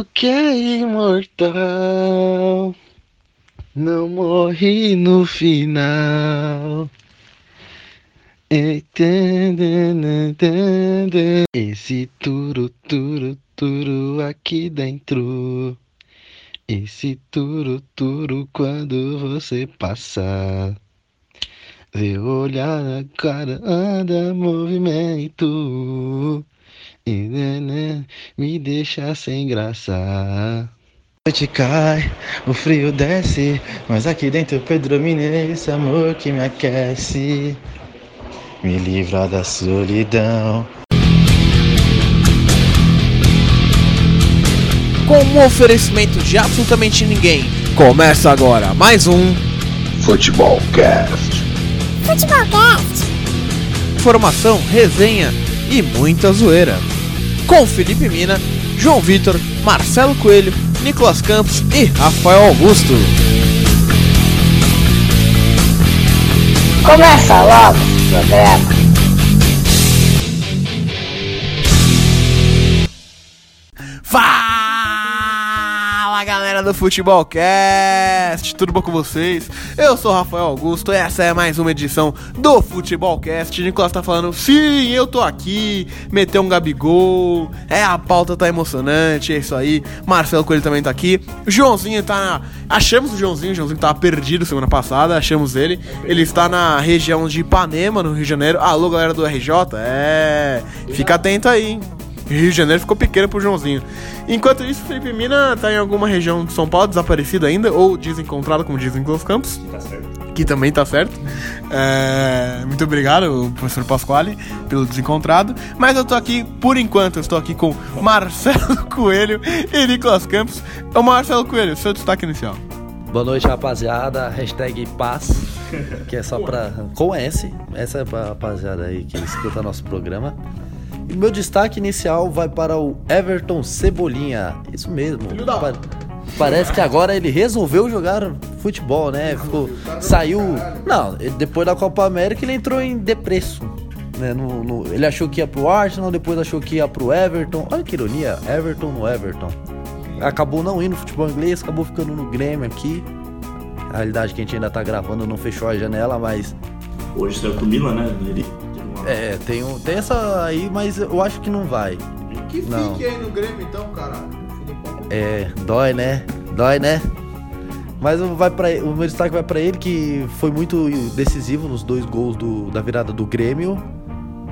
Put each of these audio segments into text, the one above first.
O que é imortal não morre no final. Esse turu turu turu aqui dentro. Esse turu turu quando você passar. Vê olhar a cara, anda movimento. Me deixa sem graça. A noite cai, o frio desce, mas aqui dentro predomina esse amor que me aquece. Me livra da solidão. Com um oferecimento de absolutamente ninguém. Começa agora mais um Futebol Cast. Futebolcast. Informação, resenha e muita zoeira. Com Felipe Mina, João Vitor, Marcelo Coelho, Nicolas Campos e Rafael Augusto. Começa logo o programa. Galera do Futebolcast, tudo bom com vocês? Eu sou Rafael Augusto e essa é mais uma edição do Futebolcast. Nicolas tá falando, sim, eu tô aqui, meteu um Gabigol, é, a pauta tá emocionante, é isso aí. Marcelo Coelho também tá aqui. Joãozinho tá na... Achamos o Joãozinho, o Joãozinho tava perdido semana passada, achamos ele. Ele está na região de Ipanema, no Rio de Janeiro. Alô galera do RJ, é, fica atento aí, hein? Rio de Janeiro ficou pequeno pro Joãozinho. Enquanto isso, Felipe Mina tá em alguma região de São Paulo desaparecido ainda, ou desencontrado, como dizem os campos. Que também tá certo. É, muito obrigado, professor Pasquale, pelo desencontrado. Mas eu tô aqui, por enquanto, eu estou aqui com Marcelo Coelho e Nicolas Campos. Ô Marcelo Coelho, seu destaque inicial. Boa noite, rapaziada. Hashtag paz, que é só pra. Com S. Essa é pra rapaziada aí que escuta nosso programa. E meu destaque inicial vai para o Everton Cebolinha. Isso mesmo. Pa- Parece que agora ele resolveu jogar futebol, né? Ficou, saiu. Não, depois da Copa América ele entrou em depresso. Né? No- no- ele achou que ia pro Arsenal, depois achou que ia pro Everton. Olha que ironia, Everton no Everton. Acabou não indo no futebol inglês, acabou ficando no Grêmio aqui. A realidade é que a gente ainda tá gravando, não fechou a janela, mas Hoje saiu pro Milan, né? Ele é, tem, um, tem essa aí, mas eu acho que não vai. Que Não. aí no Grêmio então, caralho. É, dói, né? Dói, né? Mas o- vai pra, o meu destaque vai pra ele, que foi muito decisivo nos dois gols do- da virada do Grêmio.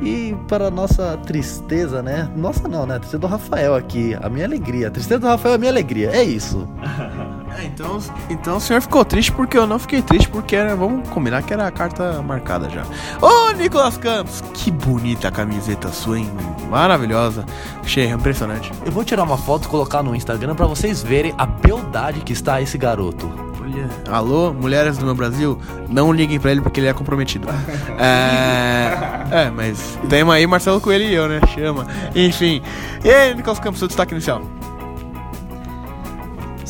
E para a nossa tristeza, né? Nossa não, né? A tristeza do Rafael aqui. A minha alegria. A tristeza do Rafael é a minha alegria. É isso. É, então, então o senhor ficou triste porque eu não fiquei triste porque era, vamos combinar que era a carta marcada já. Ô Nicolas Campos, que bonita camiseta sua, hein? Maravilhosa. Achei impressionante. Eu vou tirar uma foto e colocar no Instagram pra vocês verem a beldade que está esse garoto. Olha. Alô, mulheres do meu Brasil, não liguem pra ele porque ele é comprometido. É, é mas tema aí Marcelo Coelho e eu, né? Chama. Enfim. E aí, Nicolas Campos, seu destaque inicial?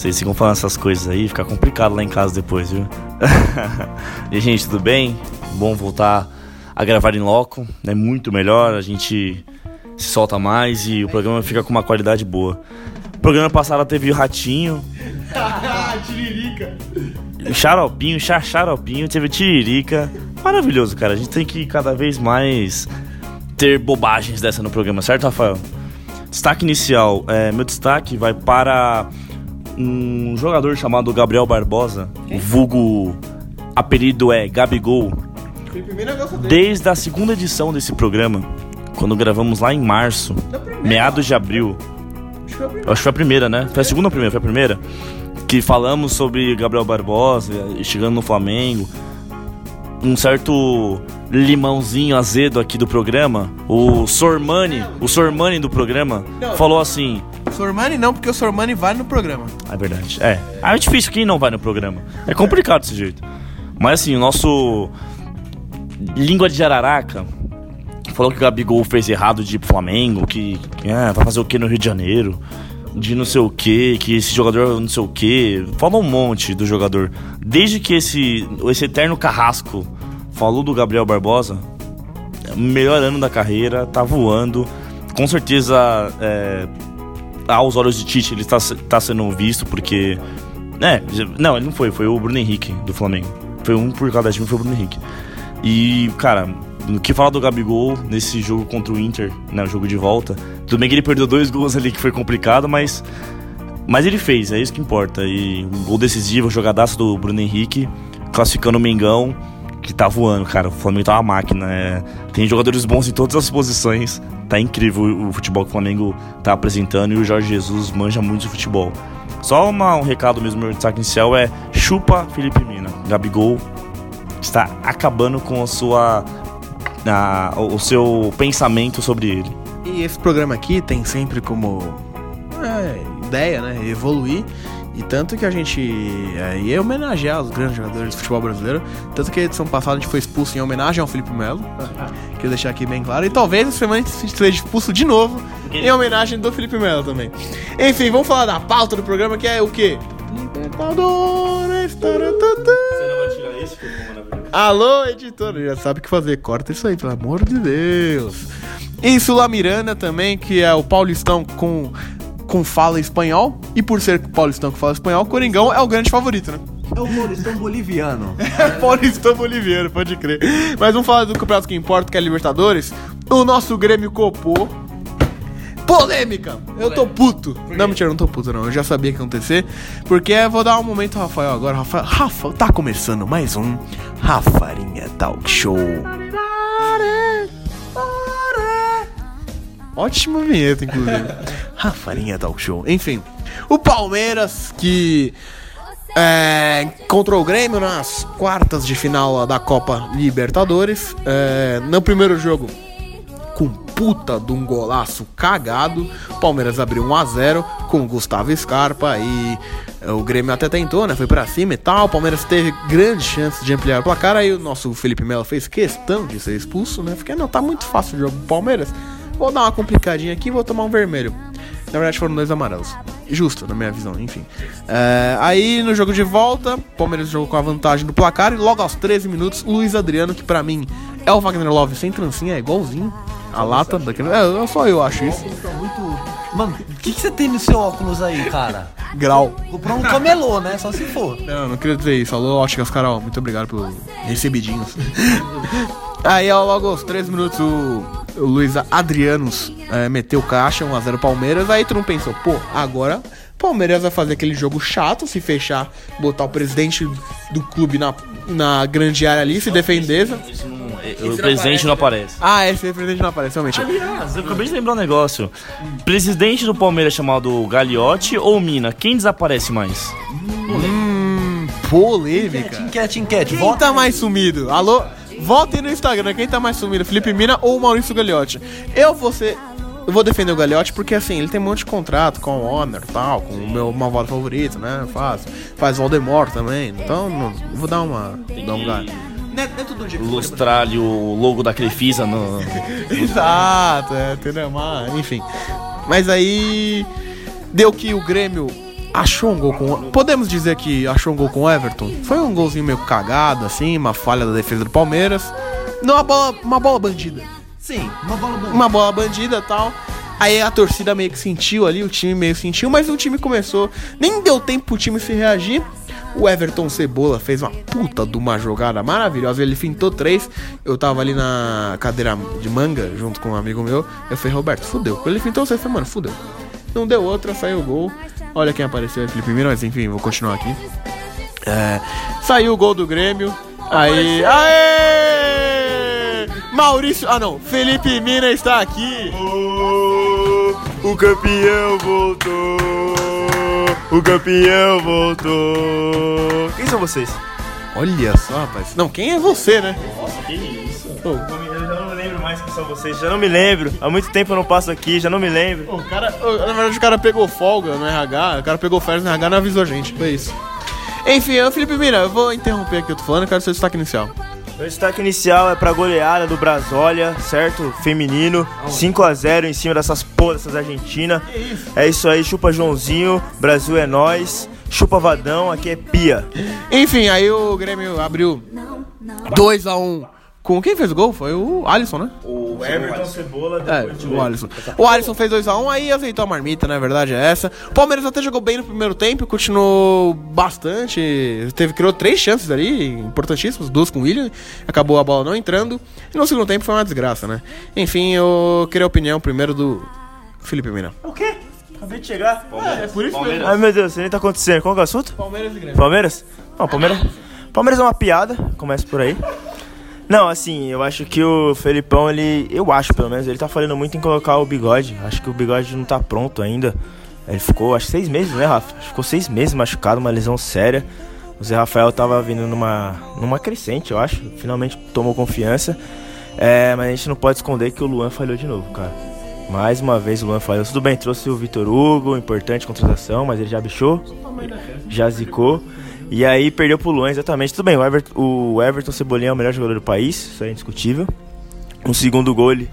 Vocês ficam falando essas coisas aí, fica complicado lá em casa depois, viu? e gente, tudo bem? Bom voltar a gravar em loco, é muito melhor, a gente se solta mais e o programa fica com uma qualidade boa. O programa passado teve o Ratinho, Tiririca. Xaropinho, Xa- Xaropinho, teve Tiririca. Maravilhoso, cara. A gente tem que cada vez mais ter bobagens dessa no programa, certo, Rafael? Destaque inicial. é, meu destaque vai para um jogador chamado Gabriel Barbosa, o vulgo apelido é Gabigol. Desde a segunda edição desse programa, quando gravamos lá em março, meados de abril. Acho que foi a primeira, né? Foi a segunda ou a primeira? Foi a primeira. Que falamos sobre Gabriel Barbosa chegando no Flamengo. Um certo limãozinho azedo aqui do programa, o Sormani, o Sormani do programa, falou assim: Sormani não, porque o Sormani vai no programa. é verdade. É. É difícil quem não vai no programa. É complicado desse jeito. Mas assim, o nosso. Língua de Jararaca falou que o Gabigol fez errado de Flamengo, que ah, vai fazer o que no Rio de Janeiro, de não sei o que, que esse jogador não sei o que. Falou um monte do jogador. Desde que esse, esse eterno carrasco falou do Gabriel Barbosa, melhor ano da carreira, tá voando. Com certeza é, aos olhos de Tite, ele tá, se- tá sendo visto porque. É, não, ele não foi, foi o Bruno Henrique do Flamengo. Foi um por cada time, foi o Bruno Henrique. E, cara, o que falar do Gabigol nesse jogo contra o Inter, né, o jogo de volta. Tudo bem que ele perdeu dois gols ali que foi complicado, mas. Mas ele fez, é isso que importa. E um gol decisivo, jogadaço do Bruno Henrique, classificando o Mengão, que tá voando, cara. O Flamengo tá uma máquina. é. Tem jogadores bons em todas as posições. Tá incrível o futebol que o Flamengo tá apresentando e o Jorge Jesus manja muito de futebol. Só uma- um recado mesmo, meu destaque inicial é chupa Felipe Mina. Gabigol está acabando com a sua. a- o seu pensamento sobre ele. E esse programa aqui tem sempre como é, ideia, né, evoluir. E tanto que a gente é, ia homenagear os grandes jogadores do futebol brasileiro. Tanto que a edição passada a gente foi expulso em homenagem ao Felipe Melo. Queria deixar aqui bem claro. E talvez essa semana a gente seja expulso de novo em homenagem do Felipe Melo também. Enfim, vamos falar da pauta do programa que é o quê? Libertadores. taratata. vai tirar esse, maravilhoso. Alô, editor, já sabe o que fazer. Corta isso aí, pelo amor de Deus. E Sula Miranda também, que é o paulistão com, com fala espanhol. E por ser paulistão com fala espanhol, Coringão é o grande favorito, né? É o Paulistão boliviano. paulistão boliviano, pode crer. Mas vamos falar do campeonato que importa, que é a Libertadores. O nosso Grêmio copou. Polêmica! Eu tô puto. Não, mentira, eu não tô puto, não. Eu já sabia que ia acontecer. Porque vou dar um momento ao Rafael agora. Rafael, Rafa, tá começando mais um Rafarinha Talk Show. Ótima vinheta, inclusive. Rafarinha Talk Show. Enfim, o Palmeiras que é, encontrou o Grêmio nas quartas de final da Copa Libertadores. É, no primeiro jogo, com puta de um golaço cagado, Palmeiras abriu 1 a 0 com Gustavo Scarpa e é, o Grêmio até tentou, né? Foi pra cima e tal. O Palmeiras teve grande chance de ampliar o placar. Aí o nosso Felipe Melo fez questão de ser expulso, né? Porque não tá muito fácil o jogo do Palmeiras. Vou dar uma complicadinha aqui e vou tomar um vermelho. Na verdade foram dois amarelos. Justo, na minha visão, enfim. É, aí no jogo de volta, Palmeiras jogou com a vantagem do placar e logo aos 13 minutos, Luiz Adriano, que pra mim é o Wagner Love sem trancinha, é igualzinho. A lata daquele. É, só eu acho isso. Mano, o que, que você tem no seu óculos aí, cara? Grau. Comprou um camelô, né? Só se for. Não, não queria dizer isso. Alô, Óticas Carol, muito obrigado pelo recebidinhos. Aí, ó, logo aos 3 minutos, o, o Luiz Adrianos é, meteu caixa, 1x0 Palmeiras. Aí tu não pensou, pô, agora Palmeiras vai fazer aquele jogo chato, se fechar, botar o presidente do clube na, na grande área ali, se defender. O presidente não aparece. Ah, esse presidente não aparece, realmente. Aliás, eu acabei de lembrar um negócio. Presidente do Palmeiras chamado Gagliotti ou Mina? Quem desaparece mais? Hum, polêmica. Enquete, enquete. Quem Volta. tá mais sumido? Alô? Votem no Instagram, quem tá mais sumido? Felipe Mina ou Maurício Gagliotti? Eu vou ser. Eu vou defender o Gagliotti porque assim, ele tem um monte de contrato com o Honor e tal, com o meu malvado favorito, né? Faz, faz Voldemort também. Então, não- eu vou dar uma. Dar um lugar. Não é, não é tudo de Lustrar ali o logo da Crefisa no. Exato, é, entendeu? Mas, enfim. Mas aí. Deu que o Grêmio achou um gol com. Podemos dizer que achou um gol com o Everton? Foi um golzinho meio cagado, assim, uma falha da defesa do Palmeiras. Não, uma bola, uma bola bandida. Sim, uma bola bandida. Uma bola bandida e tal. Aí a torcida meio que sentiu ali, o time meio sentiu, mas o time começou. Nem deu tempo pro time se reagir. O Everton Cebola fez uma puta de uma jogada maravilhosa. Ele fintou três. Eu tava ali na cadeira de manga, junto com um amigo meu. Eu falei, Roberto, fudeu. Quando ele fintou, você falei, mano, fudeu. Não deu outra, saiu o gol. Olha quem apareceu, é Felipe Mino, mas enfim, vou continuar aqui. É, saiu o gol do Grêmio. Aí. Aê! Maurício. Ah não, Felipe Mina está aqui. O campeão voltou! O campeão voltou! Quem são vocês? Olha só, rapaz. Não, quem é você, né? Que isso? Eu já não me lembro mais quem são vocês, já não me lembro. Há muito tempo eu não passo aqui, já não me lembro. O cara, na verdade, o cara pegou folga no RH, o cara pegou férias no RH e não avisou a gente. Foi isso. Enfim, ô Felipe Mina, eu vou interromper aqui o que eu tô falando, eu quero seu destaque inicial. Meu destaque inicial é pra goleada do Brasólia, certo? Feminino, 5x0 em cima dessas porras, dessas Argentina. É isso aí, chupa Joãozinho, Brasil é nós. Chupa Vadão, aqui é pia. Enfim, aí o Grêmio abriu 2x1 com quem fez o gol? Foi o Alisson, né? O Everton Cebola É, depois de o Alisson. O Alisson fez 2x1, aí azeitou a marmita, né? A verdade é essa. O Palmeiras até jogou bem no primeiro tempo, continuou bastante. Teve, criou três chances ali, importantíssimas, duas com o William. Acabou a bola não entrando. E no segundo tempo foi uma desgraça, né? Enfim, eu queria a opinião primeiro do Felipe Mina. O quê? Acabei de chegar. É, por isso Palmeiras. Ai meu Deus, isso nem tá acontecendo. Qual que é o assunto? Palmeiras e Grêmio. Palmeiras? Não, Palmeiras. Palmeiras é uma piada, começa por aí. Não, assim, eu acho que o Felipão, ele. Eu acho pelo menos, ele tá falando muito em colocar o bigode. Acho que o bigode não tá pronto ainda. Ele ficou, acho que seis meses, né, Rafa? Ficou seis meses machucado, uma lesão séria. O Zé Rafael tava vindo numa, numa crescente, eu acho. Finalmente tomou confiança. É, mas a gente não pode esconder que o Luan falhou de novo, cara. Mais uma vez o Luan falhou. Tudo bem, trouxe o Vitor Hugo, importante contratação, mas ele já bichou, já zicou. E aí perdeu pro Luan, exatamente. Tudo bem, o Everton, o Everton Cebolinha é o melhor jogador do país, isso é indiscutível. Um segundo gol ele.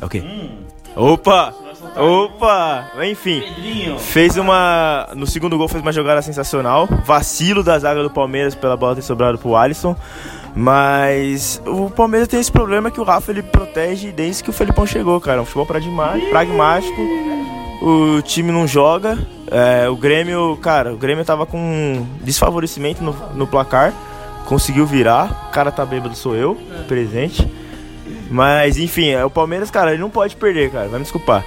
É o quê? Opa! Opa! Enfim. Fez uma. No segundo gol fez uma jogada sensacional. Vacilo da zaga do Palmeiras pela bola ter sobrado pro Alisson. Mas o Palmeiras tem esse problema que o Rafa ele protege desde que o Felipão chegou, cara. Um futebol pragmático. O time não joga. É, o Grêmio, cara, o Grêmio tava com desfavorecimento no, no placar. Conseguiu virar. O cara tá bêbado, sou eu, presente. Mas enfim, é, o Palmeiras, cara, ele não pode perder, cara. Vai me desculpar.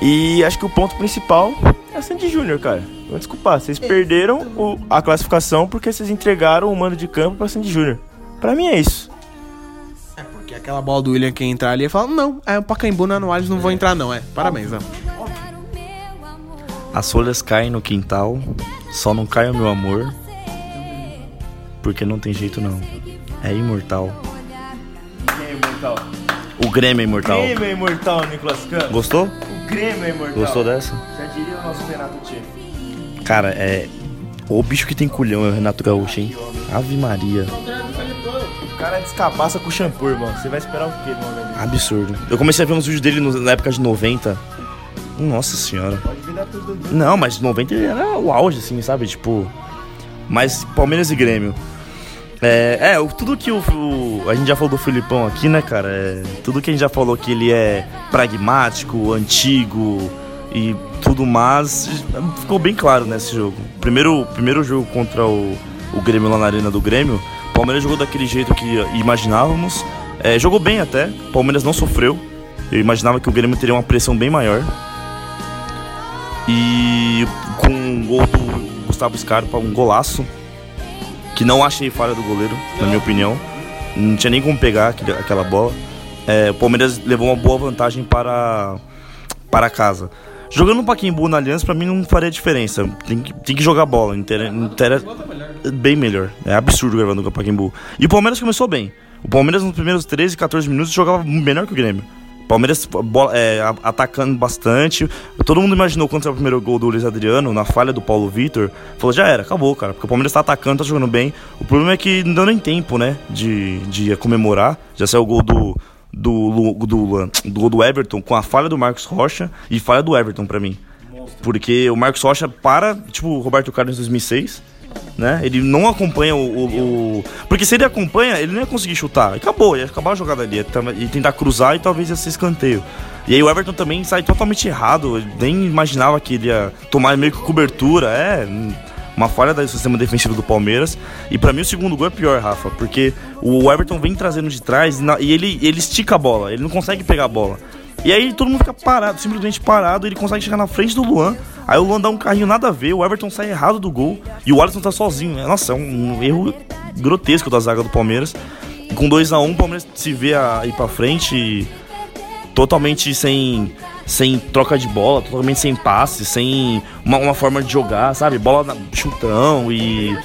E acho que o ponto principal é o Sandy Júnior, cara. Vai me desculpar. Vocês perderam o- a classificação porque vocês entregaram o mando de campo pra Sandy Júnior. Pra mim é isso. É, porque aquela bola do William que ia entrar ali, ele fala, não, é o Pacaembu na Alisson, não vou entrar não, é. Parabéns, ó. As folhas caem no quintal, só não cai o meu amor. Porque não tem jeito não. É imortal. Quem é imortal? O Grêmio é imortal. Grêmio é imortal, Nicolas Campos. Gostou? O Grêmio é imortal. Gostou dessa? Já diria o nosso Renato Tchê. Cara, é. O bicho que tem culhão é o Renato Gaúcho, hein? Ave Maria. O cara descabaça com shampoo, irmão. Você vai esperar o quê, amigo? Absurdo. Eu comecei a ver uns vídeos dele na época de 90. Nossa senhora. Não, mas 90 ele era o auge, assim, sabe? Tipo. Mas Palmeiras e Grêmio. É, é tudo que o, o- A gente já falou do Filipão aqui, né, cara? É, tudo que a gente já falou que ele é pragmático, antigo e tudo mais. Ficou bem claro nesse jogo. Primeiro, primeiro jogo contra o, o Grêmio lá na Arena do Grêmio. Palmeiras jogou daquele jeito que imaginávamos. É, jogou bem até. Palmeiras não sofreu. Eu imaginava que o Grêmio teria uma pressão bem maior. E com um gol do Gustavo Scarpa, um golaço. Que não achei falha do goleiro, na minha opinião. Não tinha nem como pegar aquela bola. É, o Palmeiras levou uma boa vantagem para, para casa. Jogando no Paquembu na Aliança, pra mim não faria diferença. Tem que, tem que jogar bola. Intera- bem melhor. É absurdo gravando com o Paquembu. E o Palmeiras começou bem. O Palmeiras nos primeiros 13, 14 minutos jogava melhor que o Grêmio. Palmeiras bola- é, atacando bastante. Todo mundo imaginou quando saiu o primeiro gol do Luiz Adriano, na falha do Paulo Vitor. Falou, já era, acabou, cara. Porque o Palmeiras tá atacando, tá jogando bem. O problema é que não deu nem tempo, né? De, de comemorar. Já saiu o gol do. Do, do, do do Everton com a falha do Marcos Rocha e falha do Everton pra mim. Porque o Marcos Rocha para, tipo, o Roberto Carlos em 2006, né? Ele não acompanha o, o- o- Porque se ele acompanha, ele não ia conseguir chutar. Acabou, ia acabar a jogada ali. Ia tentar cruzar e talvez ia ser escanteio. E aí o Everton também sai totalmente errado. Nem imaginava que ele ia tomar meio que cobertura. É. Uma falha do sistema defensivo do Palmeiras. E pra mim o segundo gol é pior, Rafa. Porque o Everton vem trazendo de trás e, e ele, ele estica a bola. Ele não consegue pegar a bola. E aí todo mundo fica parado, simplesmente parado, ele consegue chegar na frente do Luan. Aí o Luan dá um carrinho nada a ver, o Everton sai errado do gol e o Alisson tá sozinho. É, Nossa, é um, um erro grotesco da zaga do Palmeiras. E com 2 a 1 um, o Palmeiras se vê a ir pra frente totalmente sem, sem troca de bola, totalmente sem passe, sem uma, uma forma de jogar, sabe? Bola na, chutão e.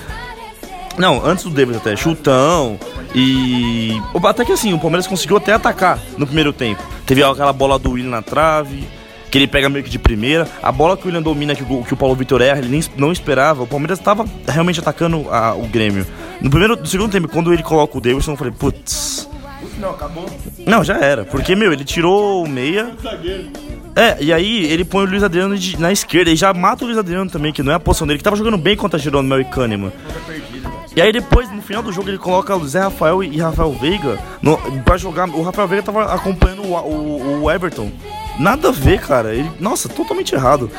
Não, antes do Davis até, chutão e. Até que assim, o Palmeiras conseguiu até atacar no primeiro tempo. Teve aquela bola do William na trave, que ele pega meio que de primeira. A bola que o William domina, que o, que o Paulo Vitor erra, ele nem não esperava. O Palmeiras estava realmente atacando a- o Grêmio. No primeiro, no segundo tempo, quando ele coloca o Davidson, eu falei, putz. Não, acabou. Não, já era. Porque, meu, ele tirou o meia. É, e aí ele põe o Luiz Adriano de- na esquerda e já mata o Luiz Adriano também, que não é a posição dele, que tava jogando bem contra Jerônimo e Kahneman. E aí depois, no final do jogo, ele coloca o Zé Rafael e Rafael Veiga no, pra jogar. O Rafael Veiga tava acompanhando o, o, o Everton. Nada a ver, cara. Ele, nossa, totalmente errado.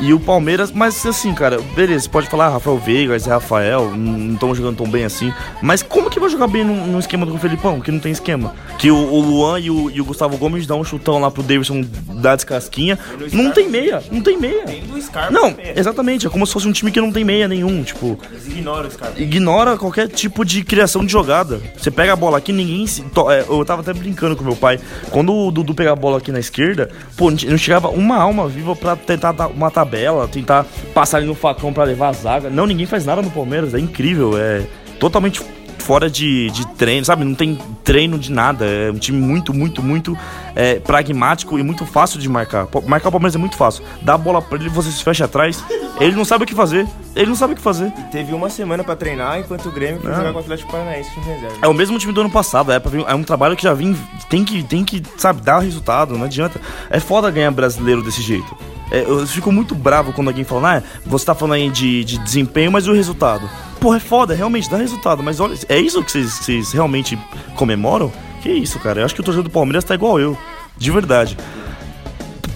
E o Palmeiras, mas assim, cara, beleza, pode falar ah, Rafael Veiga, Zé Rafael, não estão jogando tão bem assim. Mas como que vai jogar bem num, num esquema do Felipão, que não tem esquema? Que o, o Luan e o, e o, Gustavo Gomes dão um chutão lá pro Davidson dar descasquinha. Não tem meia, não tem meia. Tem do Scarpa Não, também. exatamente, é como se fosse um time que não tem meia nenhum, tipo Eles ignoram o Scarpa. ignora qualquer tipo de criação de jogada. Você pega a bola aqui, ninguém se. to- é, eu tava até brincando com meu pai. Quando o Dudu pega a bola aqui na esquerda, pô, não chegava uma alma viva pra tentar uma tabela, tentar passar ali no facão pra levar a zaga. Não, ninguém faz nada no Palmeiras, é incrível, é totalmente fora de, de treino, sabe? Não tem treino de nada. É um time muito, muito, muito é, pragmático e muito fácil de marcar. Marcar o Palmeiras é muito fácil. Dá a bola pra ele, você se fecha atrás. Ele não sabe o que fazer. Ele não sabe o que fazer. Teve uma semana pra treinar, enquanto o Grêmio foi Não. jogar com o Atlético Paranaense em reserva. É o mesmo time do ano passado, é, pra é um trabalho que já vim, tem que, tem que, sabe, dar resultado, não adianta. É foda ganhar brasileiro desse jeito. É, eu fico muito bravo quando alguém fala, ah, você tá falando aí de, de desempenho, mas o resultado? Porra, é foda, realmente dá resultado, mas olha, é isso que vocês- realmente comemoram? Que isso, cara, eu acho que o torcedor do Palmeiras tá igual eu, de verdade.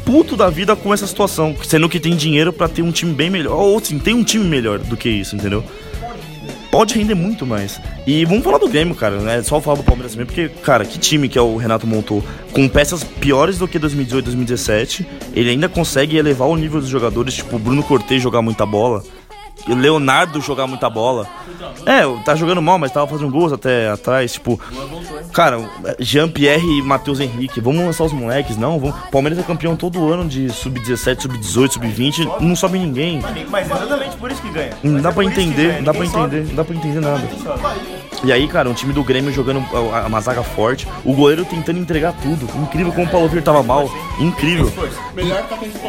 Puto da vida com essa situação, sendo que tem dinheiro pra ter um time bem melhor, ou sim, tem um time melhor do que isso, entendeu? Pode render muito mais. E vamos falar do Grêmio, cara, né? Só falar do Palmeiras também, porque, cara, que time que é o Renato montou com peças piores do que 2018, 2017. Ele ainda consegue elevar o nível dos jogadores, tipo, o Bruno Cortez jogar muita bola. E o Leonardo jogar muita bola. É, tá jogando mal, mas tava fazendo gols até atrás, tipo. Cara, Jean-Pierre e Matheus Henrique, vamos lançar os moleques, não? Vamos... Palmeiras é campeão todo ano de sub-17, sub-18, sub-20, não sobe ninguém. Mas é exatamente por isso que ganha. Não dá é pra entender, não dá pra entender, não dá pra entender nada. E aí, cara, um time do Grêmio jogando uma zaga forte, o goleiro tentando entregar tudo. Incrível como o Paulo Vitor tava mal. Incrível.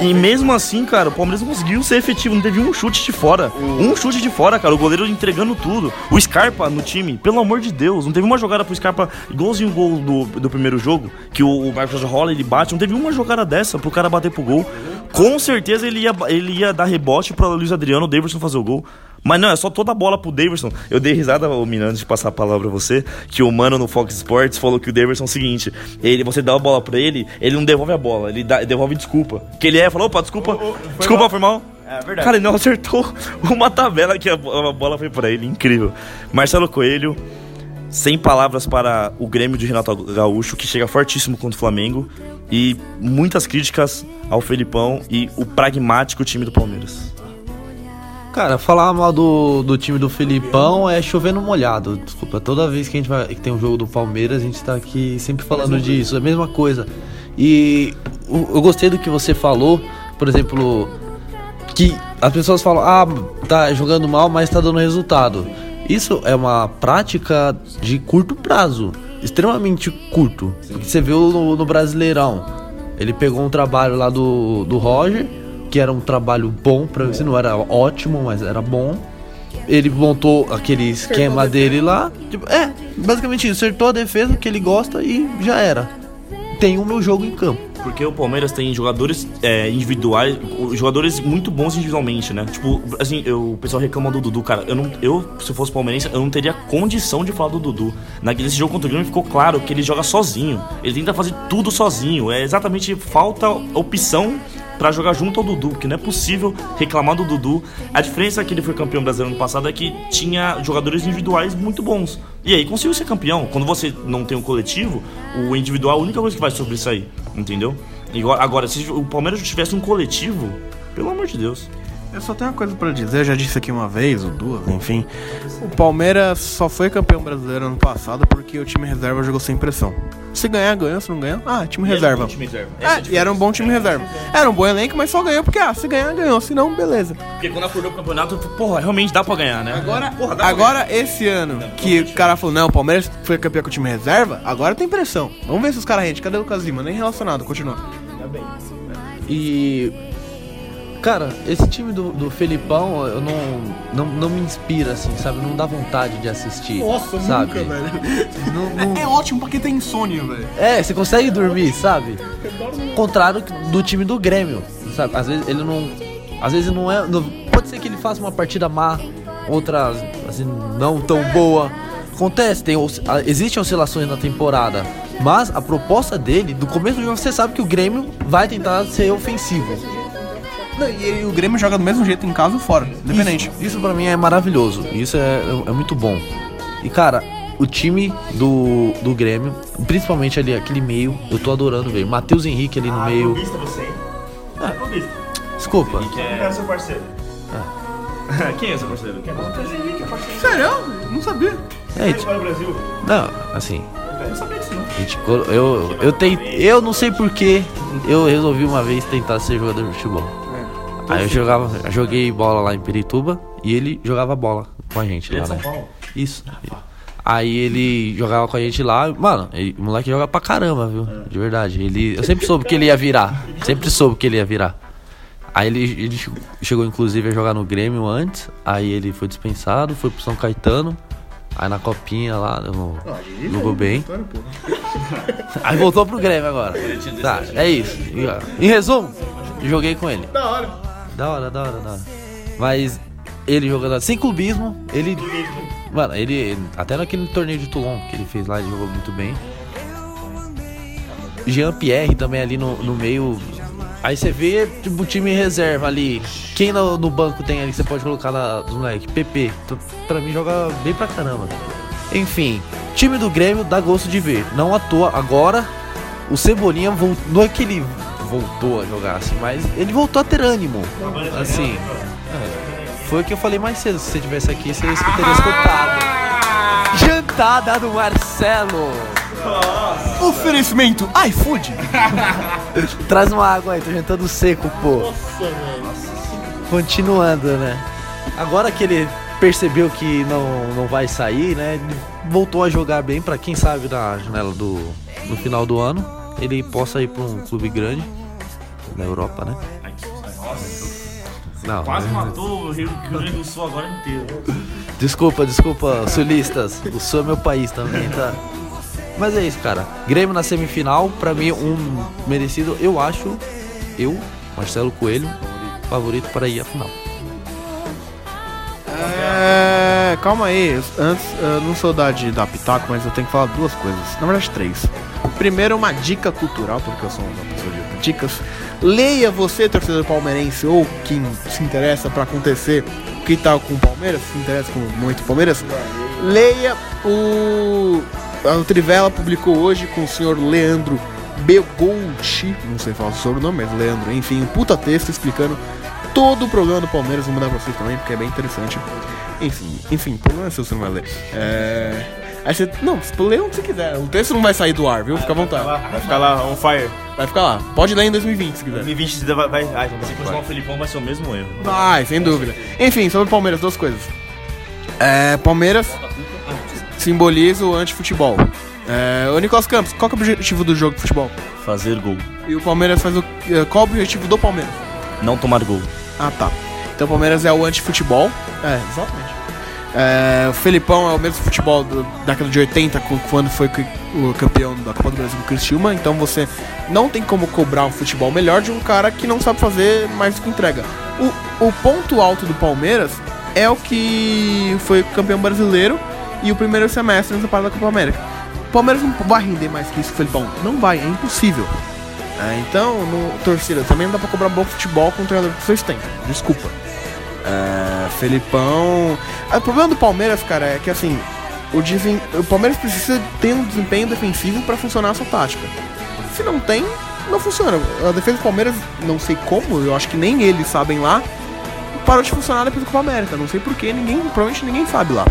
E mesmo assim, cara, o Palmeiras conseguiu ser efetivo, não teve um chute de fora. Um chute de fora, cara, o goleiro entregando tudo. O Scarpa no time, pelo amor de Deus, não teve uma jogada pro Scarpa, igualzinho o gol do, do primeiro jogo, que o, o Marcos Rola ele bate, não teve uma jogada dessa pro cara bater pro gol. Com certeza ele ia, ele ia dar rebote pra Luiz Adriano, o Davidson fazer o gol. Mas não, é só toda a bola pro Davidson. Eu dei risada, ô Mina, antes de passar a palavra pra você, que o mano no Fox Sports falou que o Davidson é o seguinte: ele, você dá a bola pra ele, ele não devolve a bola, ele dá- devolve desculpa. Que ele é, falou, opa, desculpa, desculpa, foi mal. É verdade. Cara, ele não acertou uma tabela que a, a bola foi pra ele, incrível. Marcelo Coelho, sem palavras para o Grêmio de Renato Gaúcho, que chega fortíssimo contra o Flamengo. E muitas críticas ao Felipão e o pragmático time do Palmeiras. Cara, falar mal do, do time do Felipão é chover no molhado. Desculpa, toda vez que a gente vai, que tem um jogo do Palmeiras, a gente tá aqui sempre falando disso, é a mesma coisa. E eu gostei do que você falou, por exemplo, que as pessoas falam, ah, tá jogando mal, mas tá dando resultado. Isso é uma prática de curto prazo, extremamente curto. Você viu no, no Brasileirão, ele pegou um trabalho lá do, do Roger, que era um trabalho bom pra você, não era ótimo, mas era bom. Ele montou aquele esquema dele lá. Tipo, é, basicamente isso, acertou a defesa que ele gosta e já era. Tem o meu jogo em campo. Porque o Palmeiras tem jogadores é, individuais, jogadores muito bons individualmente, né? Tipo, assim, eu, o pessoal reclama do Dudu, cara. Eu, não, eu, se fosse palmeirense, eu não teria condição de falar do Dudu. Naquele jogo contra o Grêmio ficou claro que ele joga sozinho. Ele tenta fazer tudo sozinho. É exatamente falta opção pra jogar junto ao Dudu, que não é possível reclamar do Dudu. A diferença que ele foi campeão brasileiro ano passado é que tinha jogadores individuais muito bons. E aí conseguiu ser campeão. Quando você não tem um coletivo, o individual é a única coisa que vai sobressair, entendeu? Agora, se o Palmeiras tivesse um coletivo, pelo amor de Deus. Eu só tenho uma coisa pra dizer, eu já disse aqui uma vez ou duas, enfim. O Palmeiras só foi campeão brasileiro ano passado porque o time reserva jogou sem pressão. Se ganhar, ganhou, se não ganhar, ah, time reserva. É, e era um bom time reserva. Era um bom elenco, mas só ganhou porque, ah, se ganhar, ganhou, se não, beleza. Porque quando acordou o campeonato, porra, realmente dá pra ganhar, né? Agora, porra, dá pra agora esse ano que o cara falou, não, o Palmeiras foi campeão com o time reserva, agora tem pressão. Vamos ver se os caras rendem. Cadê o Kazima? Nem relacionado, continua. E. Cara, esse time do, do Felipão, eu não, não. não me inspira, assim, sabe? Não dá vontade de assistir. sabe? Não- não- É ótimo porque tem insônia, velho. É, você consegue dormir, sabe? Contrário do time do Grêmio, sabe? Às vezes ele não. Às vezes não é. não- pode ser que ele faça uma partida má, outras. fase não tão boa. Acontece, tem, existem oscilações na temporada. Mas a proposta dele, do começo do jogo, você sabe que o Grêmio vai tentar ser ofensivo. Não, e o Grêmio joga do mesmo jeito em casa ou fora, independente. Isso, isso pra mim é maravilhoso. Isso é, é muito bom. E cara, o time do, do Grêmio, principalmente ali aquele meio, eu tô adorando ver. Matheus Henrique ali no meio. Clubista você, hein? Ah. Clubista. Desculpa. Quem é o seu parceiro? Quem é seu parceiro? Quem é o Matheus Henrique, é parceiro. Sério? Não sabia. É, tipo, Brasil. não, assim, Eu não sabia disso, não. gente colo- eu, eu, tenho, eu não sei porquê, eu resolvi uma vez tentar ser jogador de futebol. Aí eu jogava, joguei bola lá em Perituba e ele jogava bola com a gente é lá, né? Isso. Aí ele jogava com a gente lá, mano, ele- o moleque joga pra caramba, viu? De verdade. Ele, eu sempre soube que ele ia virar. Sempre soube que ele ia virar. Aí ele, ele che- chegou inclusive a jogar no Grêmio antes, aí ele foi dispensado, foi pro São Caetano, aí na copinha lá, no, jogou bem. Aí voltou pro Grêmio agora. Tá, é isso. Em resumo, joguei com ele. Da hora. Da hora, da hora, da hora. Mas ele jogando sem clubismo, ele. Mano, ele. Até naquele torneio de Toulon que ele fez lá, ele jogou muito bem. Jean Pierre também ali no, no meio. Aí você vê, tipo, o time reserva ali. Quem no, no banco tem ali que você pode colocar lá dos moleques? PP. Pra mim joga bem pra caramba. Enfim, time do Grêmio dá gosto de ver. Não à toa, agora o Cebolinha voltou. Não é que ele voltou a jogar assim, mas ele voltou a ter ânimo. Assim. é. Foi o que eu falei mais cedo. Se você tivesse aqui, você teria escutado. Jantada do Marcelo. Oferecimento iFood. Traz uma água aí, tô jantando seco, pô. Continuando, né? Agora que ele percebeu que não, não vai sair, né? Ele voltou a jogar bem pra quem sabe na janela do no final do ano ele possa ir pra um clube grande na Europa, né? Não, Quase matou o Rio Grande do Sul agora inteiro. Desculpa, desculpa, sulistas. O Sul é meu país também, tá? Mas é isso, cara. Grêmio na semifinal, pra mim, um merecido, eu acho, eu, Marcelo Coelho, favorito para ir à final. É, calma aí. Antes, eu não sou da de dar pitaco, mas eu tenho que falar duas coisas. Na verdade, três. Primeiro, uma dica cultural, porque eu sou uma pessoa de dicas. Leia você, torcedor palmeirense, ou quem se interessa pra acontecer o que tá com o Palmeiras, se interessa com muito Palmeiras. Leia o. A Trivela publicou hoje com o senhor Leandro Begolchi, não sei falar o sobrenome, mas Leandro, enfim, um puta texto explicando todo o problema do Palmeiras, vou mandar pra vocês também, porque é bem interessante. Enfim, enfim, problema é seu, você não vai ler. É... Aí você. Não, você lê onde você quiser. O texto não vai sair do ar, viu? Fica à vontade. Vai ficar lá on fire. Vai ficar lá. Pode ler em 2020 se quiser. 2020 vai. vai ai, Se continuar o Felipão, vai ser o mesmo erro. Vai, sem dúvida. Enfim, sobre o Palmeiras, duas coisas. É, Palmeiras simboliza o antifutebol. É, o Nicolas Campos, qual que é o objetivo do jogo de futebol? Fazer gol. E o Palmeiras faz o. é, Qual é o objetivo do Palmeiras? Não tomar gol. Ah, tá. Então o Palmeiras é o antifutebol. É, exatamente. É, o Felipão é o mesmo futebol da década de 80, cu- quando foi o campeão da Copa do Brasil com Criciúma. Então você não tem como cobrar um futebol melhor de um cara que não sabe fazer mais do que entrega. O, o ponto alto do Palmeiras é o que foi campeão brasileiro e o primeiro semestre nessa parada da Copa América. O Palmeiras não vai render mais que isso, Felipão. Não vai, é impossível. É, então, no, torcida, também não dá pra cobrar bom futebol com o treinador que vocês têm. Desculpa. É, Felipão. Ah, o problema do Palmeiras, cara, é que assim, o, o Palmeiras precisa ter um desempenho defensivo pra funcionar essa tática. Se não tem, não funciona. A defesa do Palmeiras, não sei como, eu acho que nem eles sabem lá, parou de funcionar depois do Copa América. Não sei porquê, ninguém, provavelmente ninguém sabe lá.